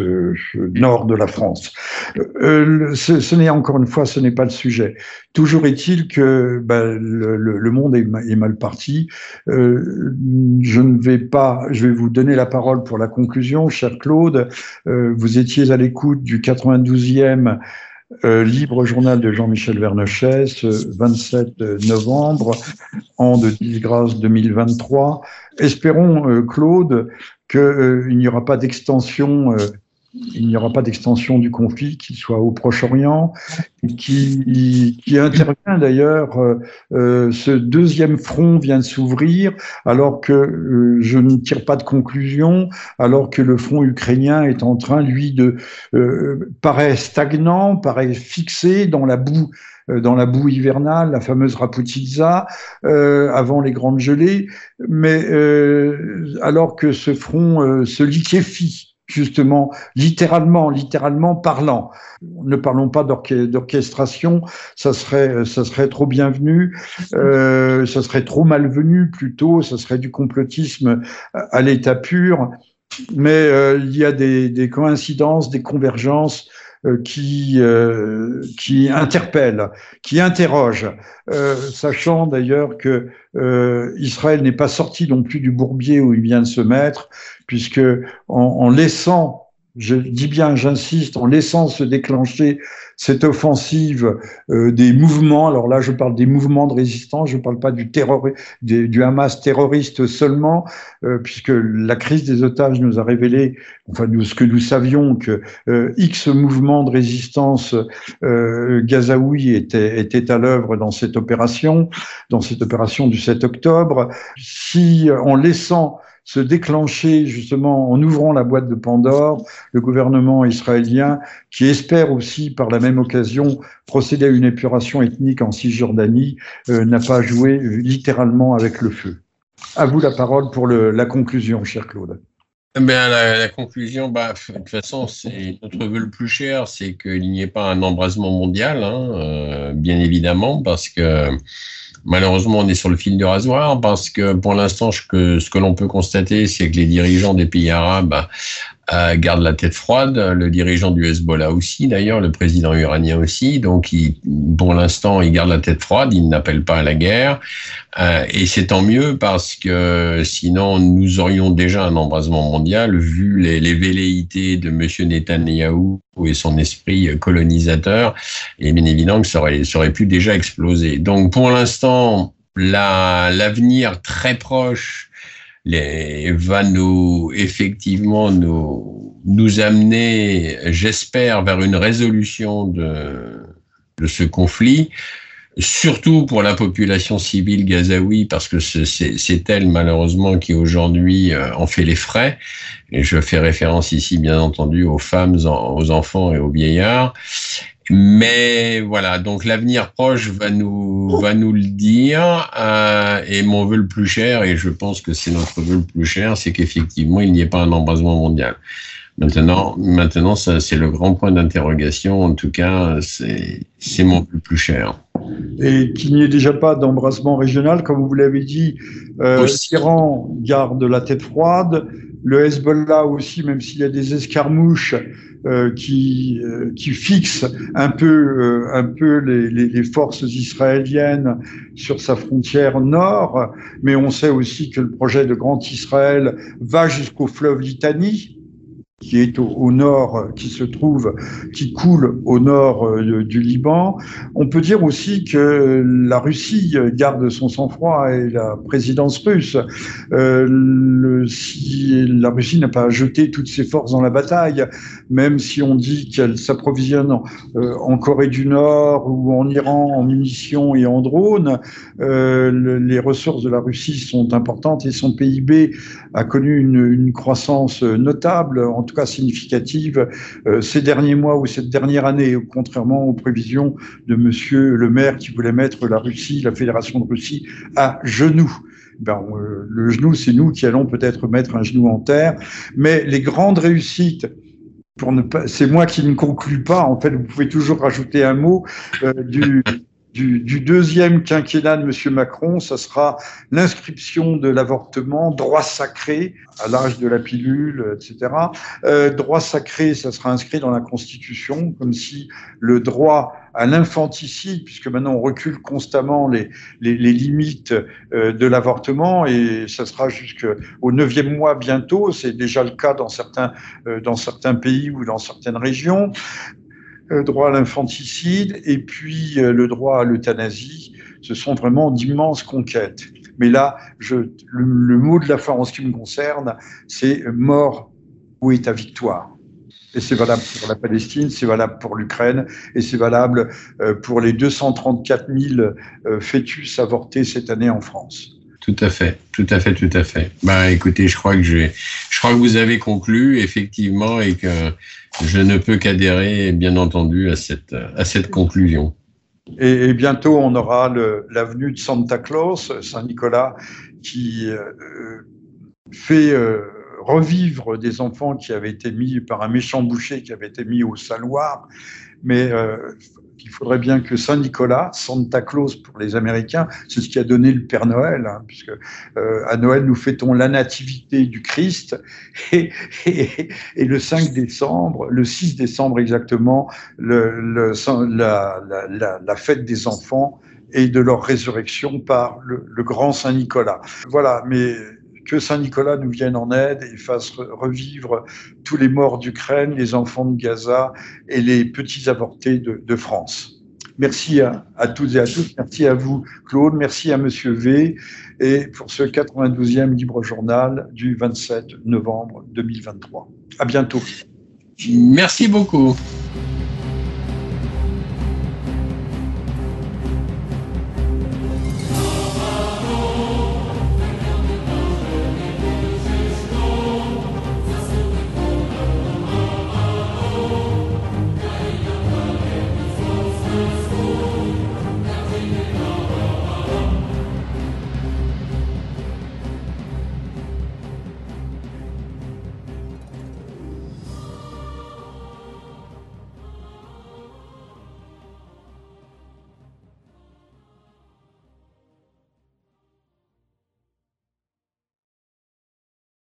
nord de la France. Ce, n'est encore une fois, ce n'est pas le sujet. Toujours est-il que ben, le, monde est, est, mal parti. je ne vais pas, je vais vous donner la parole pour la conclusion, cher Claude. vous étiez à l'écoute du 92e euh, libre journal de Jean-Michel Vernochet, 27 novembre, an de disgrâce 2023. Espérons, euh, Claude, qu'il euh, n'y aura pas d'extension il n'y aura pas d'extension du conflit, qu'il soit au Proche-Orient, qui, qui intervient d'ailleurs. Euh, euh, ce deuxième front vient de s'ouvrir, alors que euh, je ne tire pas de conclusion, alors que le front ukrainien est en train, lui, de euh, paraît stagnant, paraît fixé dans la boue dans la boue hivernale, la fameuse Raputitsa, avant les grandes gelées, mais alors que ce front se liquéfie justement, littéralement, littéralement parlant. Ne parlons pas d'orchestration, ça serait, ça serait trop bienvenu, euh, ça serait trop malvenu plutôt, ça serait du complotisme à l'état pur. Mais euh, il y a des, des, coïncidences, des convergences qui, euh, qui interpellent, qui interrogent, euh, sachant d'ailleurs que Israël n'est pas sorti non plus du bourbier où il vient de se mettre, puisque en, en laissant je dis bien, j'insiste, en laissant se déclencher cette offensive euh, des mouvements, alors là je parle des mouvements de résistance, je ne parle pas du, des, du Hamas terroriste seulement, euh, puisque la crise des otages nous a révélé, enfin nous, ce que nous savions, que euh, X mouvements de résistance euh, gazaoui étaient, étaient à l'œuvre dans cette opération, dans cette opération du 7 octobre. Si en laissant se déclencher justement en ouvrant la boîte de Pandore, le gouvernement israélien, qui espère aussi par la même occasion procéder à une épuration ethnique en Cisjordanie, euh, n'a pas joué littéralement avec le feu. À vous la parole pour la conclusion, cher Claude. Eh bien, la, la conclusion, bah, de toute façon, c'est notre vœu le plus cher, c'est qu'il n'y ait pas un embrasement mondial, hein, euh, bien évidemment, parce que Malheureusement, on est sur le fil du rasoir parce que pour l'instant, ce que, ce que l'on peut constater, c'est que les dirigeants des pays arabes garde la tête froide. Le dirigeant du Hezbollah aussi, d'ailleurs, le président iranien aussi. Donc, il, pour l'instant, il garde la tête froide. Il n'appelle pas à la guerre. Euh, et c'est tant mieux parce que sinon, nous aurions déjà un embrasement mondial vu les, les velléités de Monsieur Netanyahou et son esprit colonisateur. Et bien évidemment que ça aurait, ça aurait pu déjà exploser. Donc, pour l'instant, l'avenir très proche les, va nous effectivement nous, nous amener, j'espère, vers une résolution de, de ce conflit, surtout pour la population civile gazaoui, parce que c'est elle malheureusement qui aujourd'hui euh, en fait les frais. Et je fais référence ici, bien entendu, aux femmes, aux enfants et aux vieillards. Mais voilà, donc l'avenir proche va nous va nous le dire. Euh, et mon vœu le plus cher, et je pense que c'est notre vœu le plus cher, c'est qu'effectivement il n'y ait pas un embrasement mondial. Maintenant, maintenant, c'est le grand point d'interrogation. En tout cas, c'est, mon plus, plus cher. Et qu'il n'y ait déjà pas d'embrassement régional, comme vous l'avez dit, euh, l'Iran garde la tête froide, le Hezbollah aussi, même s'il y a des escarmouches euh, qui, euh, qui fixent un peu, euh, un peu les, les, les, forces israéliennes sur sa frontière nord, mais on sait aussi que le projet de Grand Israël va jusqu'au fleuve Litanie qui est au, nord, qui se trouve, qui coule au nord euh, du Liban. On peut dire aussi que la Russie garde son sang-froid et la présidence russe. Euh, la Russie n'a pas jeté toutes ses forces dans la bataille, même si on dit qu'elle s'approvisionne en, euh, Corée du Nord ou en Iran en munitions et en drones, euh, les ressources de la Russie sont importantes et son PIB a connu une croissance notable tout cas significative euh, ces derniers mois ou cette dernière année, contrairement aux prévisions de Monsieur le maire qui voulait mettre la Russie, la Fédération de Russie, à genoux. Ben, euh, le genou, c'est nous qui allons peut-être mettre un genou en terre, mais les grandes réussites c'est moi qui ne conclue pas. En fait, vous pouvez toujours rajouter un mot euh, du, du, du, deuxième quinquennat de M. Macron, ça sera l'inscription de l'avortement, droit sacré à l'âge de la pilule, etc. Euh, droit sacré, ça sera inscrit dans la Constitution, comme si le droit à l'infanticide, puisque maintenant on recule constamment les, les, les limites euh, de l'avortement, et ça sera jusqu'au neuvième mois bientôt, c'est déjà le cas dans certains, euh, dans certains pays ou dans certaines régions. Euh, droit à l'infanticide et puis euh, le droit à l'euthanasie. Ce sont vraiment d'immenses conquêtes. Mais là, je, le, mot de la fin en ce qui me concerne, c'est mort, où est ta victoire Et c'est valable pour la Palestine, c'est valable pour l'Ukraine, et c'est valable euh, pour les 234 000 fœtus avortés cette année en France. Tout à fait, tout à fait, tout à fait. Bah, écoutez, je crois que je, je crois que vous avez conclu effectivement et que je ne peux qu'adhérer, bien entendu, à cette, à cette conclusion. Et, et bientôt, on aura l'avenue de Santa Claus, Saint-Nicolas, qui euh, fait euh, revivre des enfants qui avaient été mis par un méchant boucher qui avait été mis au saloir. Mais euh, il faudrait bien que Saint-Nicolas, Santa Claus pour les Américains, c'est ce qui a donné le Père Noël, hein, puisque euh, à Noël nous fêtons la nativité du Christ, et, le 5 décembre, le 6 décembre exactement, la, fête des enfants et de leur résurrection par le, le grand Saint-Nicolas. Voilà, mais que Saint-Nicolas nous vienne en aide et fasse revivre tous les morts d'Ukraine, les enfants de Gaza et les petits avortés de, France. Merci à, à, toutes et à tous. Merci à vous, Claude. Merci à Monsieur V. Et pour ce 92e Libre Journal du 27 novembre 2023. À bientôt. Merci beaucoup.